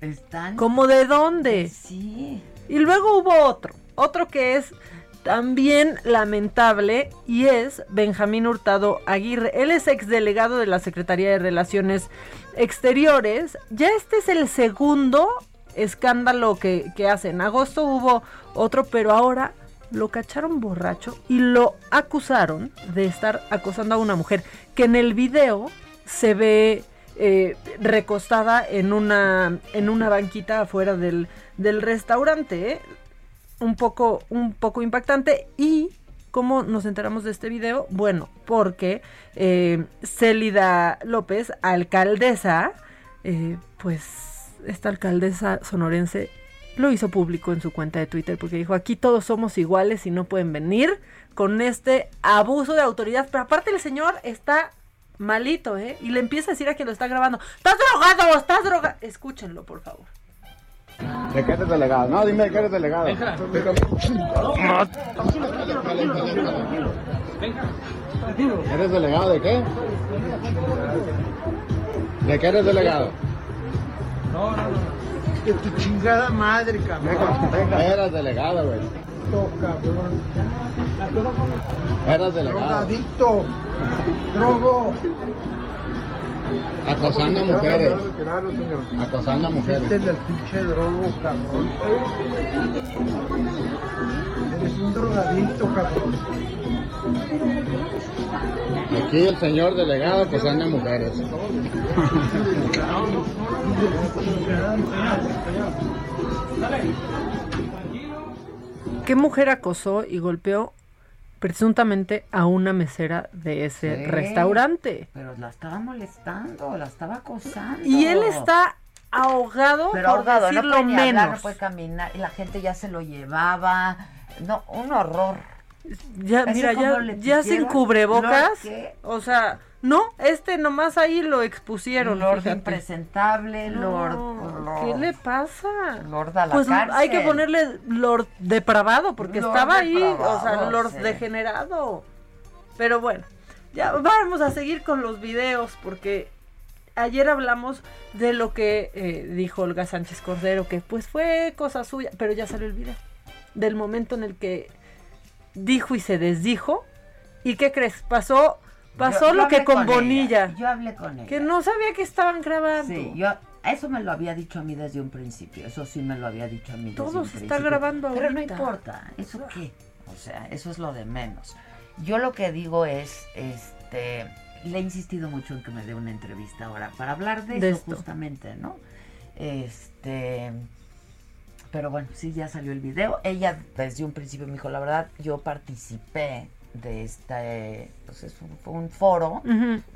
Speaker 3: Están.
Speaker 5: ¿Cómo de dónde?
Speaker 3: Sí.
Speaker 5: Y luego hubo otro, otro que es también lamentable y es Benjamín Hurtado Aguirre. Él es exdelegado de la Secretaría de Relaciones Exteriores. Ya este es el segundo escándalo que, que hace. En agosto hubo otro, pero ahora lo cacharon borracho y lo acusaron de estar acosando a una mujer que en el video se ve eh, recostada en una, en una banquita afuera del, del restaurante. ¿eh? Un poco, un poco impactante y ¿Cómo nos enteramos de este video? Bueno, porque eh, Célida López, alcaldesa, eh, pues esta alcaldesa sonorense lo hizo público en su cuenta de Twitter porque dijo, aquí todos somos iguales y no pueden venir con este abuso de autoridad. Pero aparte el señor está malito, ¿eh? Y le empieza a decir a quien lo está grabando, estás drogado, estás drogado. Escúchenlo, por favor.
Speaker 16: ¿De qué eres delegado? No, dime de qué eres delegado. ¿Eres delegado de qué? ¿De qué eres delegado?
Speaker 17: No, no, no. De tu chingada madre, cabrón.
Speaker 16: Eras delegado, güey.
Speaker 17: cabrón.
Speaker 16: Eras delegado.
Speaker 17: Drogadicto. Drogo.
Speaker 16: Acosando a mujeres. Acosando a mujeres.
Speaker 17: Este es el pinche drogo, cabrón. Eres un drogadicto, cabrón.
Speaker 16: Aquí el señor delegado acosando a mujeres.
Speaker 5: ¿Qué mujer acosó y golpeó presuntamente a una mesera de ese
Speaker 3: Sí,
Speaker 5: restaurante?
Speaker 3: Pero la estaba molestando, la estaba acosando.
Speaker 5: Y él está ahogado,
Speaker 3: pero
Speaker 5: por
Speaker 3: ahogado,
Speaker 5: decirlo
Speaker 3: no puede
Speaker 5: menos.
Speaker 3: hablar, no puede caminar, y la gente ya se lo llevaba. No, un horror.
Speaker 5: Ya,
Speaker 3: ¿Ese
Speaker 5: mira, ya, ya sin cubrebocas.
Speaker 3: ¿qué?
Speaker 5: O sea, no, este nomás ahí lo expusieron.
Speaker 3: Lord
Speaker 5: fíjate.
Speaker 3: impresentable, Lord,
Speaker 5: No, ¿Qué le pasa?
Speaker 3: Lord a la
Speaker 5: Pues
Speaker 3: cárcel.
Speaker 5: hay que ponerle Lord depravado, porque
Speaker 3: Lord
Speaker 5: estaba ahí, o sea, Lord
Speaker 3: sí.
Speaker 5: degenerado. Pero bueno, ya vamos a seguir con los videos, porque ayer hablamos de lo que eh, dijo Olga Sánchez Cordero, que pues fue cosa suya, pero ya salió el video. Del momento en el que dijo y se desdijo. ¿Y qué crees? Pasó, pasó
Speaker 3: Yo- yo
Speaker 5: lo que con,
Speaker 3: ella,
Speaker 5: Bonilla.
Speaker 3: yo hablé con ella.
Speaker 5: Que no sabía que estaban grabando.
Speaker 3: Sí, yo, eso me lo había dicho a mí desde un principio, eso sí me lo había dicho a mí desde
Speaker 5: Todo
Speaker 3: un
Speaker 5: se está grabando
Speaker 3: Pero no
Speaker 5: ahorita.
Speaker 3: importa, ¿eso qué? O sea, eso es lo de menos. Yo lo que digo es, este, le he insistido mucho en que me dé una entrevista ahora para hablar de,
Speaker 5: De
Speaker 3: eso
Speaker 5: esto.
Speaker 3: justamente, ¿no? Este, pero bueno, sí, ya salió el video. Ella desde un principio me dijo, la verdad, yo participé de este, pues es un, fue un foro,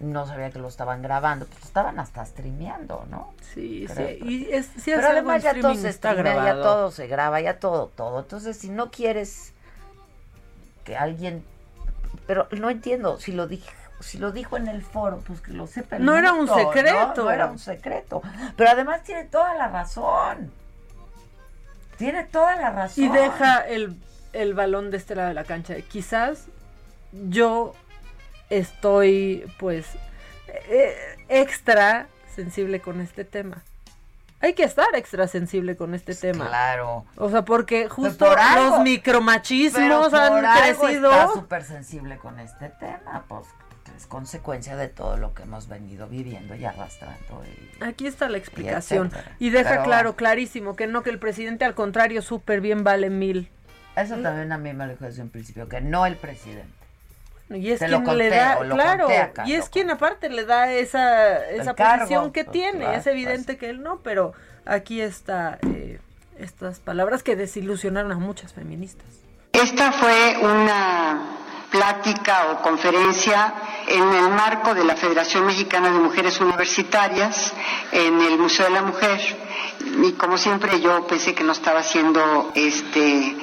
Speaker 3: no sabía que lo estaban grabando, pues estaban hasta streameando, ¿no?
Speaker 5: Sí,
Speaker 3: Creo.
Speaker 5: sí. Y es, sí
Speaker 3: Pero además ya todo se
Speaker 5: está
Speaker 3: streamea, ya todo se graba, ya todo, todo. Entonces, si no quieres que alguien, pero no entiendo, si lo dije, si lo dijo en el foro, pues que lo sepa el
Speaker 5: No era un secreto.
Speaker 3: No era un secreto. Pero además tiene toda la razón. Tiene toda la razón.
Speaker 5: Y deja el, el balón de este lado de la cancha. Quizás yo estoy, pues, eh, extra sensible con este tema. Hay que estar extra sensible con este tema.
Speaker 3: Claro.
Speaker 5: O sea, porque justo
Speaker 3: por algo-
Speaker 5: los micromachismos
Speaker 3: Pero
Speaker 5: han
Speaker 3: algo
Speaker 5: crecido.
Speaker 3: Está súper sensible con este tema, pues es consecuencia de todo lo que hemos venido viviendo y arrastrando. y-
Speaker 5: Aquí está la explicación. Y deja
Speaker 3: Pero
Speaker 5: claro, clarísimo, que no, que el presidente al contrario súper bien vale mil.
Speaker 3: Eso también a mí me lo dijo desde un principio, que no el presidente.
Speaker 5: Y es
Speaker 3: Te
Speaker 5: quien
Speaker 3: conté,
Speaker 5: le da, claro,
Speaker 3: acá,
Speaker 5: y es quien aparte le da esa, esa
Speaker 3: cargo,
Speaker 5: posición que
Speaker 3: pues,
Speaker 5: tiene.
Speaker 3: claro,
Speaker 5: es evidente que él no, pero aquí está eh, estas palabras que desilusionaron a muchas feministas.
Speaker 18: Esta fue una plática o conferencia en el marco de la Federación Mexicana de Mujeres Universitarias en el Museo de la Mujer y como siempre yo pensé que no estaba haciendo este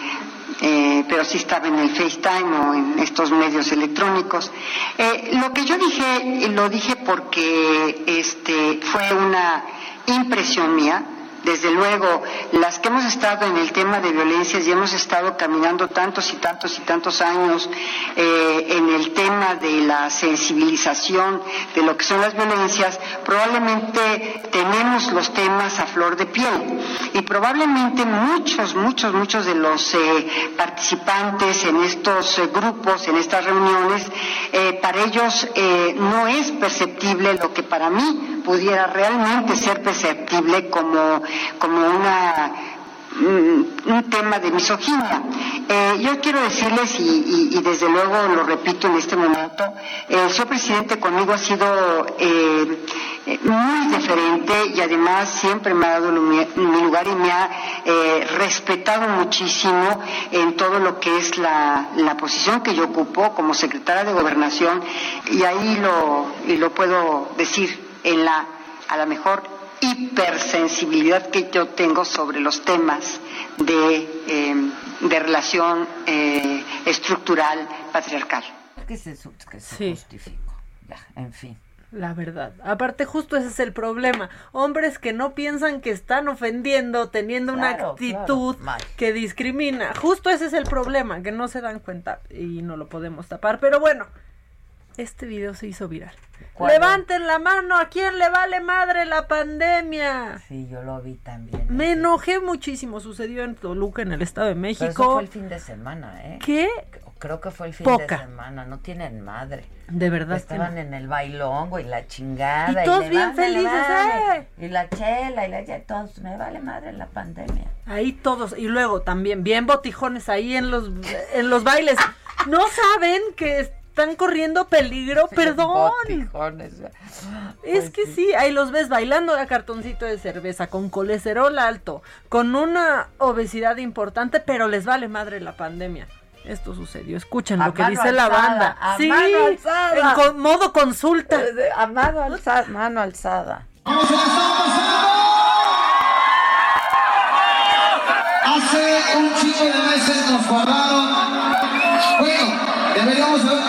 Speaker 18: eh, pero sí estaba en el FaceTime o en estos medios electrónicos. Eh, lo que yo dije, lo dije porque este fue una impresión mía. Desde luego, las que hemos estado en el tema de violencias y hemos estado caminando tantos y tantos y tantos años eh, en el tema de la sensibilización de lo que son las violencias, probablemente tenemos los temas a flor de piel. Y probablemente muchos, muchos, muchos de los eh, participantes en estos eh, grupos, en estas reuniones, eh, para ellos no es perceptible lo que para mí pudiera realmente ser perceptible como, como una mm, un tema de misoginia. Eh, yo quiero decirles, y, desde luego lo repito en este momento, el señor presidente conmigo ha sido eh, eh, muy diferente y además siempre me ha dado mi lugar y me ha eh, respetado muchísimo en todo lo que es la, la posición que yo ocupo como secretaria de gobernación y ahí lo, lo puedo decir en la, a la mejor hipersensibilidad que yo tengo sobre los temas de, eh, de relación eh, estructural patriarcal.
Speaker 3: Que se, que se
Speaker 5: Sí.
Speaker 3: justificó. Ya, en fin.
Speaker 5: La verdad. Aparte, justo ese es el problema. Hombres que no piensan que están ofendiendo, teniendo una actitud
Speaker 3: claro,
Speaker 5: que discrimina. Justo ese es el problema, que no se dan cuenta y no lo podemos tapar. Pero bueno, este video se hizo viral. Levanten la mano, ¿a quién le vale madre la pandemia?
Speaker 3: Sí, yo lo vi también.
Speaker 5: Me enojé muchísimo, sucedió en Toluca, en el Estado de
Speaker 3: Pero eso
Speaker 5: México.
Speaker 3: fue el fin de semana, ¿eh?
Speaker 5: ¿Qué?
Speaker 3: Creo que fue el fin
Speaker 5: Poca.
Speaker 3: de semana, no tienen madre.
Speaker 5: De verdad
Speaker 3: Estaban en el bailongo y la chingada.
Speaker 5: Y todos bien
Speaker 3: vale,
Speaker 5: felices,
Speaker 3: vale.
Speaker 5: ¡eh!
Speaker 3: Y la chela y la ya todos, me vale madre la pandemia.
Speaker 5: Ahí todos, y luego también bien botijones ahí en los en los bailes. No saben que están corriendo peligro, perdón.
Speaker 3: Botijones.
Speaker 5: Es que sí, ahí los ves bailando a cartoncito de cerveza, con colesterol alto, con una obesidad importante, pero les vale madre la pandemia. Esto sucedió, escuchen
Speaker 3: A
Speaker 5: lo que dice la banda.
Speaker 3: a
Speaker 5: sí,
Speaker 3: mano alzada.
Speaker 5: en modo consulta.
Speaker 3: A mano alzada, mano alzada.
Speaker 19: Hace un chico de meses nos guardaron. Bueno, deberíamos habernos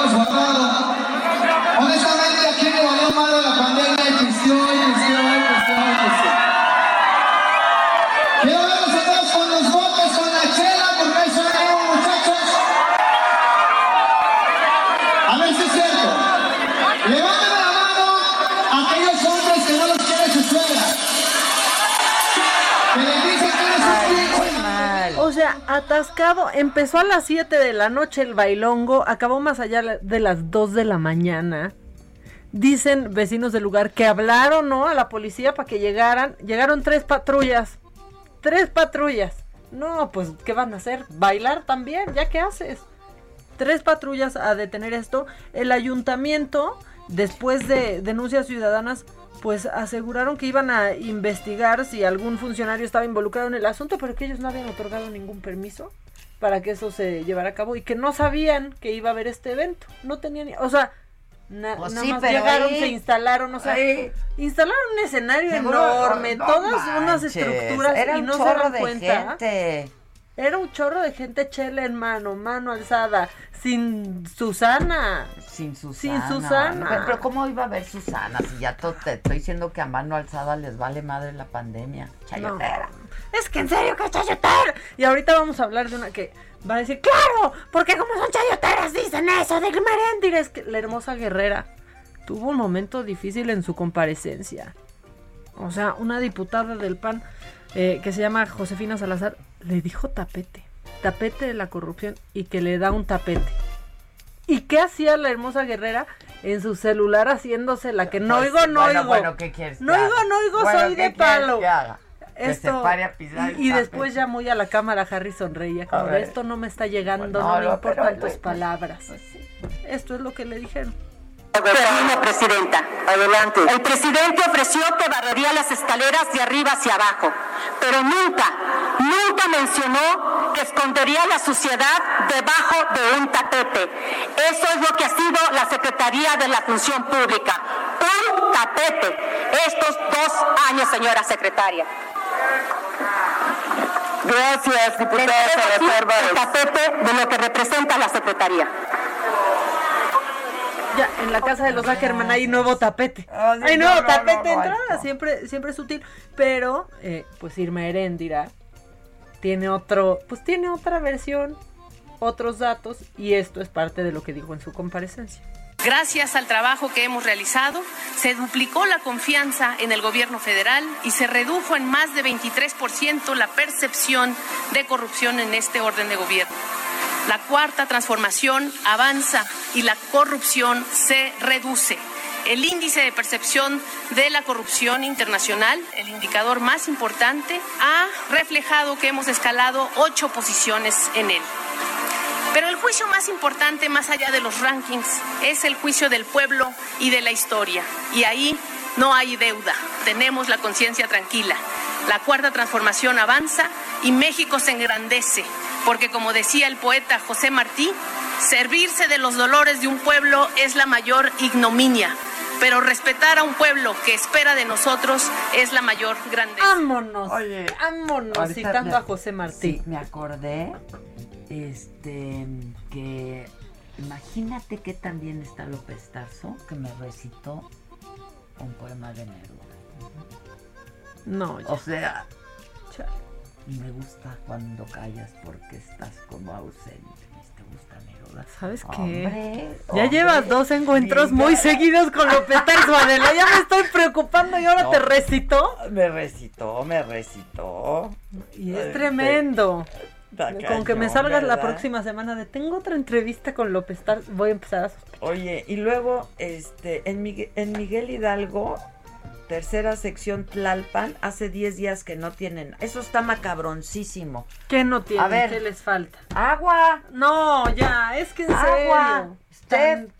Speaker 5: atascado, empezó a las 7 de la noche el bailongo, acabó más allá de las 2 de la mañana. Dicen vecinos del lugar que hablaron, ¿no? A la policía para que llegaran. Llegaron tres patrullas. Tres patrullas. No, pues, ¿qué van a hacer? ¿Bailar también? ¿Ya qué haces? Tres patrullas a detener esto. El ayuntamiento, después de denuncias ciudadanas, pues aseguraron que iban a investigar si algún funcionario estaba involucrado en el asunto, pero que ellos no habían otorgado ningún permiso para que eso se llevara a cabo y que no sabían que iba a haber este evento. No tenían, ni- o sea, na-
Speaker 3: Pues
Speaker 5: nada
Speaker 3: sí,
Speaker 5: más llegaron,
Speaker 3: ahí-
Speaker 5: se instalaron, o sea,
Speaker 3: ahí-
Speaker 5: instalaron un escenario enorme,
Speaker 3: no
Speaker 5: todas unas estructuras
Speaker 3: era
Speaker 5: y no se dan
Speaker 3: de
Speaker 5: cuenta.
Speaker 3: gente.
Speaker 5: Era un chorro de gente chela en mano, mano alzada, sin Susana.
Speaker 3: Sin Susana.
Speaker 5: Sin Susana.
Speaker 3: Pero, pero ¿cómo iba a haber Susana? Si ya te estoy diciendo que a mano alzada les vale madre la pandemia. Chayotera.
Speaker 5: Es que en serio que es chayotera. Y ahorita vamos a hablar de una que va a decir, claro, porque como son chayoteras dicen eso de Merendires. Que la hermosa guerrera tuvo un momento difícil en su comparecencia. O sea, una diputada del PAN eh, que se llama Josefina Salazar le dijo tapete. Tapete de la corrupción y que le da un tapete. ¿Y qué hacía la hermosa guerrera en su celular haciéndose la que no
Speaker 3: Pues,
Speaker 5: oigo, no
Speaker 3: bueno,
Speaker 5: oigo?
Speaker 3: bueno, ¿qué quieres
Speaker 5: No oigo, no oigo,
Speaker 3: Bueno,
Speaker 5: soy
Speaker 3: ¿qué
Speaker 5: de palo.
Speaker 3: que haga? Que se pare a pisar
Speaker 5: y, después ya muy a la cámara Harry sonreía como esto no me está llegando,
Speaker 3: Pues
Speaker 5: no,
Speaker 3: no,
Speaker 5: me importan tus
Speaker 3: pues,
Speaker 5: palabras. Esto es lo que le dijeron.
Speaker 20: Termino, presidenta. Adelante. El presidente ofreció que barrería las escaleras de arriba hacia abajo, pero nunca, nunca mencionó que escondería la suciedad debajo de un tapete. Eso es lo que ha sido la Secretaría de la Función Pública. Un tapete. Estos dos años, señora secretaria. Gracias, diputada. El tapete de lo que representa la Secretaría.
Speaker 5: Ya, en la casa de los Ackerman hay nuevo tapete.
Speaker 3: Sí,
Speaker 5: hay
Speaker 3: no,
Speaker 5: nuevo
Speaker 3: no,
Speaker 5: tapete
Speaker 3: no,
Speaker 5: entrada,
Speaker 3: no.
Speaker 5: siempre, siempre es útil. Pero, eh, pues Irma Heréndira tiene otro, pues tiene otra versión, otros datos, y esto es parte de lo que dijo en su comparecencia.
Speaker 21: Gracias al trabajo que hemos realizado, se duplicó la confianza en el gobierno federal y se redujo en más de 23% la percepción de corrupción en este orden de gobierno. La cuarta transformación avanza y la corrupción se reduce. el índice de percepción de la corrupción internacional, el indicador más importante, ha reflejado que hemos escalado ocho posiciones en él. Pero el juicio más importante, más allá de los rankings, es el juicio del pueblo y de la historia. Y ahí no hay deuda, tenemos la conciencia tranquila. La cuarta transformación avanza y México se engrandece, porque como decía el poeta José Martí, servirse de los dolores de un pueblo es la mayor ignominia, pero respetar a un pueblo que espera de nosotros es la mayor grandeza.
Speaker 5: Vámonos,
Speaker 3: Oye,
Speaker 5: vámonos, citando
Speaker 3: me-
Speaker 5: a José Martí.
Speaker 3: Sí, me acordé, este, que imagínate que también está López Tarso, que me recitó un poema de Neruda.
Speaker 5: No, ya.
Speaker 3: O sea,
Speaker 5: Chale.
Speaker 3: me gusta cuando callas porque estás como ausente. ¿Te gusta Neruda?
Speaker 5: ¿Sabes qué?
Speaker 3: Hombre,
Speaker 5: ya
Speaker 3: hombre,
Speaker 5: llevas dos encuentros muy seguidos con López Tarso, Adela. Ya me estoy preocupando y ahora
Speaker 3: No.
Speaker 5: te recitó.
Speaker 3: Me recitó, me recitó.
Speaker 5: Y es
Speaker 3: Este,
Speaker 5: tremendo. Con que me salgas la próxima semana de tengo otra entrevista con López Tarso, voy a empezar a sospechar.
Speaker 3: Oye, y luego, este, en Miguel, en Miguel Hidalgo, tercera sección Tlalpan, hace 10 días que no tienen. Eso está macabroncísimo.
Speaker 5: ¿Qué no tienen?
Speaker 3: A ver.
Speaker 5: ¿Qué les falta?
Speaker 3: ¡Agua!
Speaker 5: No, ya, es que en
Speaker 3: ¡Agua!
Speaker 5: serio.
Speaker 3: Steph.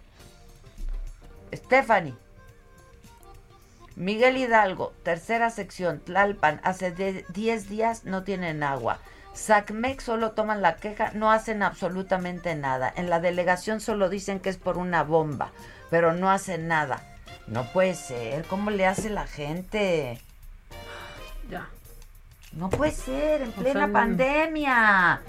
Speaker 3: Stephanie. Miguel Hidalgo, tercera sección, Tlalpan, hace de- 10 días no tienen agua. SACMEC solo toman la queja, no hacen absolutamente nada. En la delegación solo dicen que es por una bomba, pero no hacen nada. No puede ser, ¿cómo le hace la gente?
Speaker 5: Ya.
Speaker 3: No puede ser, en
Speaker 5: O
Speaker 3: plena
Speaker 5: sea,
Speaker 3: pandemia.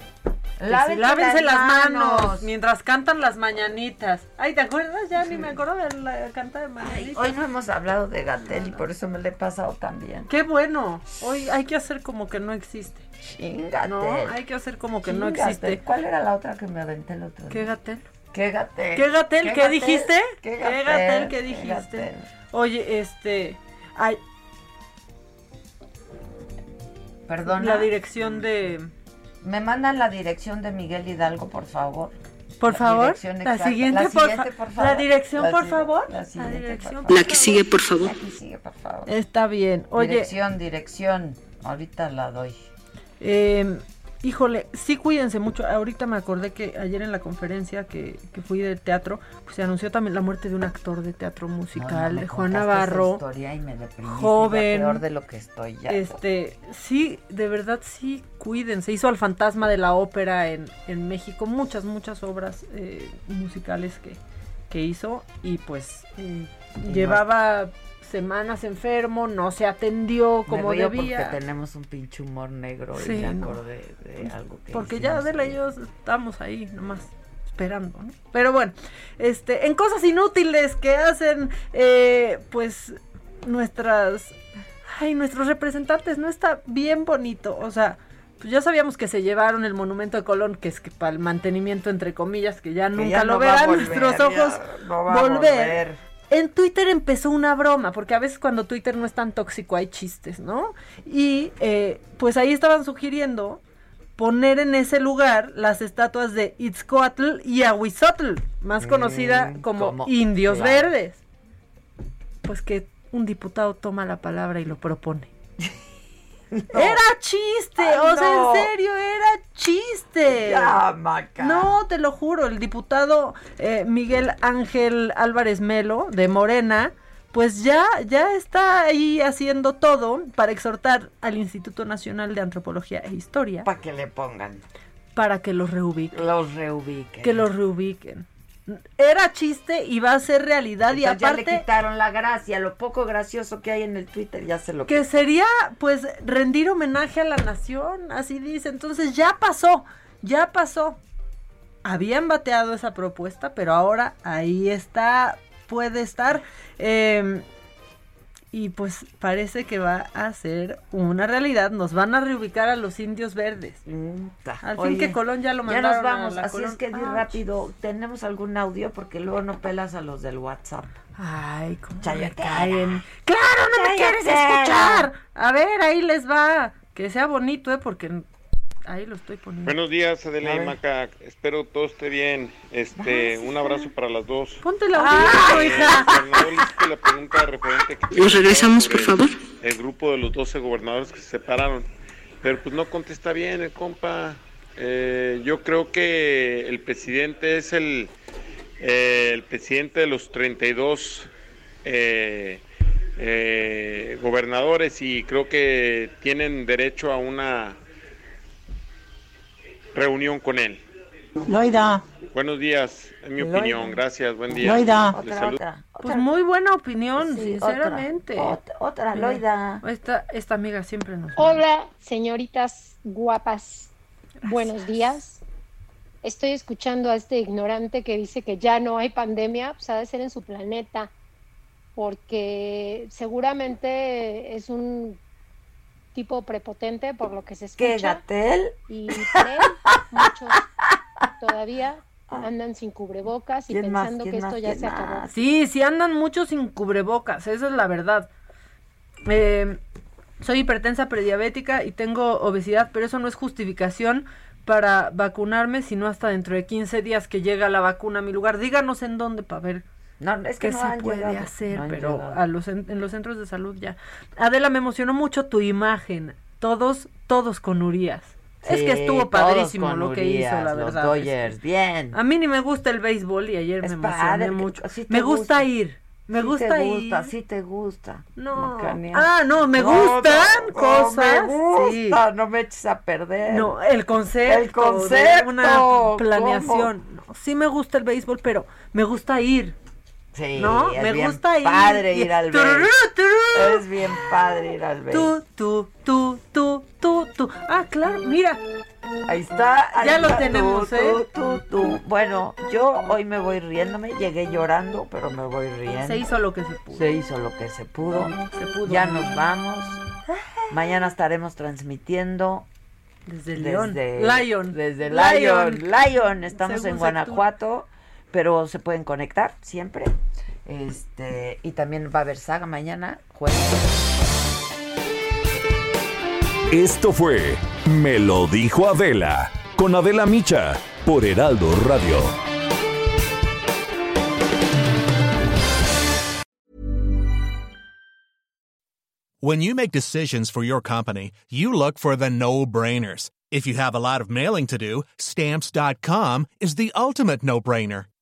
Speaker 5: Sí,
Speaker 3: Lávense
Speaker 5: las manos. mientras cantan las mañanitas. Ay, ¿te acuerdas? Ya ni me acuerdo de la canta de mañanitas.
Speaker 3: Hoy no hemos hablado de Gatel y por eso me lo he pasado también.
Speaker 5: Qué bueno. Hoy hay que hacer como que no existe.
Speaker 3: Chingate.
Speaker 5: No, hay que hacer como que no existe.
Speaker 3: ¿Cuál era la otra que me aventé el otro día?
Speaker 5: ¿Qué Gatel?
Speaker 3: ¿Qué Gatel?
Speaker 5: ¿Qué Gatel? ¿Qué, dijiste?
Speaker 3: ¿Qué
Speaker 5: ¿Qué
Speaker 3: Gatel?
Speaker 5: ¿Qué
Speaker 3: ¿Qué
Speaker 5: dijiste?
Speaker 3: Gatel?
Speaker 5: Oye, este. Ay,
Speaker 3: Perdón.
Speaker 5: la dirección de.
Speaker 3: ¿Me mandan la dirección de Miguel Hidalgo, por favor?
Speaker 5: Por
Speaker 3: La
Speaker 5: favor.
Speaker 3: dirección
Speaker 5: La siguiente,
Speaker 3: La
Speaker 5: por,
Speaker 3: siguiente,
Speaker 5: fa-
Speaker 3: por favor.
Speaker 5: La dirección,
Speaker 3: La
Speaker 5: por favor.
Speaker 3: la siguiente,
Speaker 5: dirección.
Speaker 3: La que sigue, por favor. La que sigue, por favor.
Speaker 5: Está bien. Oye,
Speaker 3: Dirección, dirección. Ahorita la doy.
Speaker 5: Eh, híjole, sí cuídense mucho. Ahorita me acordé que ayer en la conferencia que, que fui del teatro, pues se anunció también la muerte de un actor de teatro musical,
Speaker 3: No, no,
Speaker 5: Juan Navarro.
Speaker 3: historia y me
Speaker 5: joven.
Speaker 3: peor de lo que estoy ya.
Speaker 5: Este, sí, de verdad sí, cuídense. Hizo al fantasma de la ópera en, en México, muchas, muchas obras eh, musicales que, que hizo y pues eh, llevaba semanas enfermo, no se atendió como
Speaker 3: me río
Speaker 5: debía.
Speaker 3: porque tenemos un pinche humor negro
Speaker 5: Sí,
Speaker 3: y me
Speaker 5: no.
Speaker 3: acordé de algo que
Speaker 5: Porque ya Adela y
Speaker 3: ahí.
Speaker 5: yo estamos ahí nomás esperando, ¿no? Pero bueno, este, en cosas inútiles que hacen, eh, pues, nuestras, ay, nuestros representantes, no está bien bonito, o sea, pues ya sabíamos que se llevaron el monumento de Colón, que es que para el mantenimiento, entre comillas, que ya
Speaker 3: Que
Speaker 5: nunca
Speaker 3: ya
Speaker 5: lo
Speaker 3: no
Speaker 5: verán
Speaker 3: volver,
Speaker 5: nuestros ojos
Speaker 3: no va a
Speaker 5: volver. En Twitter empezó una broma, porque a veces cuando Twitter no es tan tóxico hay chistes, ¿no? Y eh, pues ahí estaban sugiriendo poner en ese lugar las estatuas de Itzcoatl y Ahuizotl, más conocida
Speaker 3: Mm,
Speaker 5: como,
Speaker 3: como-
Speaker 5: Indios
Speaker 3: claro.
Speaker 5: Verdes. Pues que un diputado toma la palabra y lo propone. Era chiste,
Speaker 3: Ay,
Speaker 5: o sea,
Speaker 3: no.
Speaker 5: en serio, era chiste.
Speaker 3: Ya, Maca.
Speaker 5: No, te lo juro, el diputado eh, Miguel Ángel Álvarez Melo de Morena, pues ya, ya está ahí haciendo todo para exhortar al Instituto Nacional de Antropología e Historia
Speaker 3: Para que le pongan.
Speaker 5: para que los reubiquen.
Speaker 3: Los reubiquen.
Speaker 5: Que los reubiquen. Era chiste y va a ser realidad y
Speaker 3: Entonces ya le
Speaker 5: aparte
Speaker 3: quitaron la gracia, lo poco gracioso que hay en el Twitter ya se lo
Speaker 5: que sería pues rendir homenaje a la nación, así dice. Entonces ya pasó, ya pasó. Habían bateado esa propuesta, pero ahora ahí está, puede estar. eh, y pues parece que va a ser una realidad. Nos van a reubicar a los indios verdes. Al fin
Speaker 3: Oye,
Speaker 5: que Colón ya lo
Speaker 3: Ya
Speaker 5: mandaron
Speaker 3: nos vamos,
Speaker 5: a
Speaker 3: así
Speaker 5: Colón.
Speaker 3: es que di
Speaker 5: Ah,
Speaker 3: rápido. ¿Tenemos algún audio? Porque luego no pelas a los del WhatsApp.
Speaker 5: Ay, cómo me caen. ¡Claro, no me quieres escuchar! A ver, ahí les va. Que sea bonito, ¿eh? Porque Ahí lo estoy poniendo.
Speaker 22: Buenos días, Adela y. Maca. Espero todo esté bien. Este, un abrazo para las dos.
Speaker 5: Ponte la hija.
Speaker 22: Hice la pregunta referente que
Speaker 23: ¿Nos regresamos, por favor?
Speaker 22: El grupo de los 12 gobernadores que se separaron. Pero pues no contesta bien el compa. Eh, yo creo que el presidente es el, eh, el presidente de los 32 eh, eh, gobernadores y creo que tienen derecho a una reunión con él.
Speaker 24: Loida,
Speaker 22: Buenos días, en mi
Speaker 5: Loida.
Speaker 22: opinión. Gracias, buen día.
Speaker 24: Loida.
Speaker 22: Saludo.
Speaker 5: Pues muy buena opinión,
Speaker 3: Sí,
Speaker 5: sinceramente.
Speaker 3: otra, otra, Loida.
Speaker 5: Esta, esta amiga siempre nos.
Speaker 25: Hola, señoritas guapas. Buenos días. Estoy escuchando a este ignorante que dice que ya no hay pandemia, pues ha de ser en su planeta, porque seguramente es un tipo prepotente por lo que se escucha.
Speaker 3: ¿Qué, Gatel?
Speaker 25: Y muchos todavía andan sin cubrebocas y pensando
Speaker 3: ¿Quién
Speaker 25: que esto
Speaker 3: más?
Speaker 25: ya
Speaker 3: ¿Quién
Speaker 25: se acabó.
Speaker 5: Sí, sí andan muchos sin cubrebocas, esa es la verdad. Eh, soy hipertensa prediabética y tengo obesidad, pero eso no es justificación para vacunarme, sino hasta dentro de 15 días que llega la vacuna a mi lugar. Díganos en dónde para ver
Speaker 3: No, es que no
Speaker 5: se puede
Speaker 3: llegado,
Speaker 5: hacer,
Speaker 3: no
Speaker 5: pero
Speaker 3: llegado.
Speaker 5: a los en, en los centros de salud ya. Adela, me emocionó mucho tu imagen. Todos, todos con Urias. es que estuvo padrísimo lo que hizo, la
Speaker 3: los
Speaker 5: verdad.
Speaker 3: Dodgers, bien.
Speaker 5: A mí ni me gusta el béisbol y ayer
Speaker 3: Es
Speaker 5: me emocioné
Speaker 3: padre,
Speaker 5: mucho. me gusta,
Speaker 3: gusta.
Speaker 5: ir. Me
Speaker 3: Sí
Speaker 5: gusta
Speaker 3: te
Speaker 5: ir.
Speaker 3: gusta, sí te gusta.
Speaker 5: No. Ah, no, me
Speaker 3: No,
Speaker 5: gustan
Speaker 3: no,
Speaker 5: cosas.
Speaker 3: No me
Speaker 5: sí.
Speaker 3: gusta, no me eches a perder.
Speaker 5: No, el concepto.
Speaker 3: El concepto,
Speaker 5: de una planeación. Sí me gusta el béisbol, pero me gusta ir.
Speaker 3: Sí,
Speaker 5: ¿No?
Speaker 3: es
Speaker 5: Me
Speaker 3: bien
Speaker 5: gusta ir.
Speaker 3: padre ir al
Speaker 5: Tururú.
Speaker 3: Es bien padre ir al béis.
Speaker 5: Tú, tú, tú, tú, tú, tú. Ah, claro, mira.
Speaker 3: Ahí está. ahí
Speaker 5: Ya lo tenemos,
Speaker 3: tú,
Speaker 5: ¿eh?
Speaker 3: Tú, tú, tú. Bueno, yo hoy me voy riéndome. Llegué llorando, pero me voy riendo.
Speaker 5: Se hizo lo que se pudo.
Speaker 3: Se hizo lo que se pudo.
Speaker 5: Se pudo.
Speaker 3: Ya nos vamos. Mañana estaremos transmitiendo.
Speaker 5: Desde León. Lion.
Speaker 3: Desde Lion. Lion. Estamos
Speaker 5: Según
Speaker 3: en Guanajuato, pero se pueden conectar siempre. Este, y también va a haber saga mañana, jueves.
Speaker 2: Esto fue Me lo dijo Adela con Adela Micha por Heraldo Radio.
Speaker 26: When you make decisions for your company, you look for the no brainers. If you have a lot of mailing to do, stamps.com is the ultimate no brainer.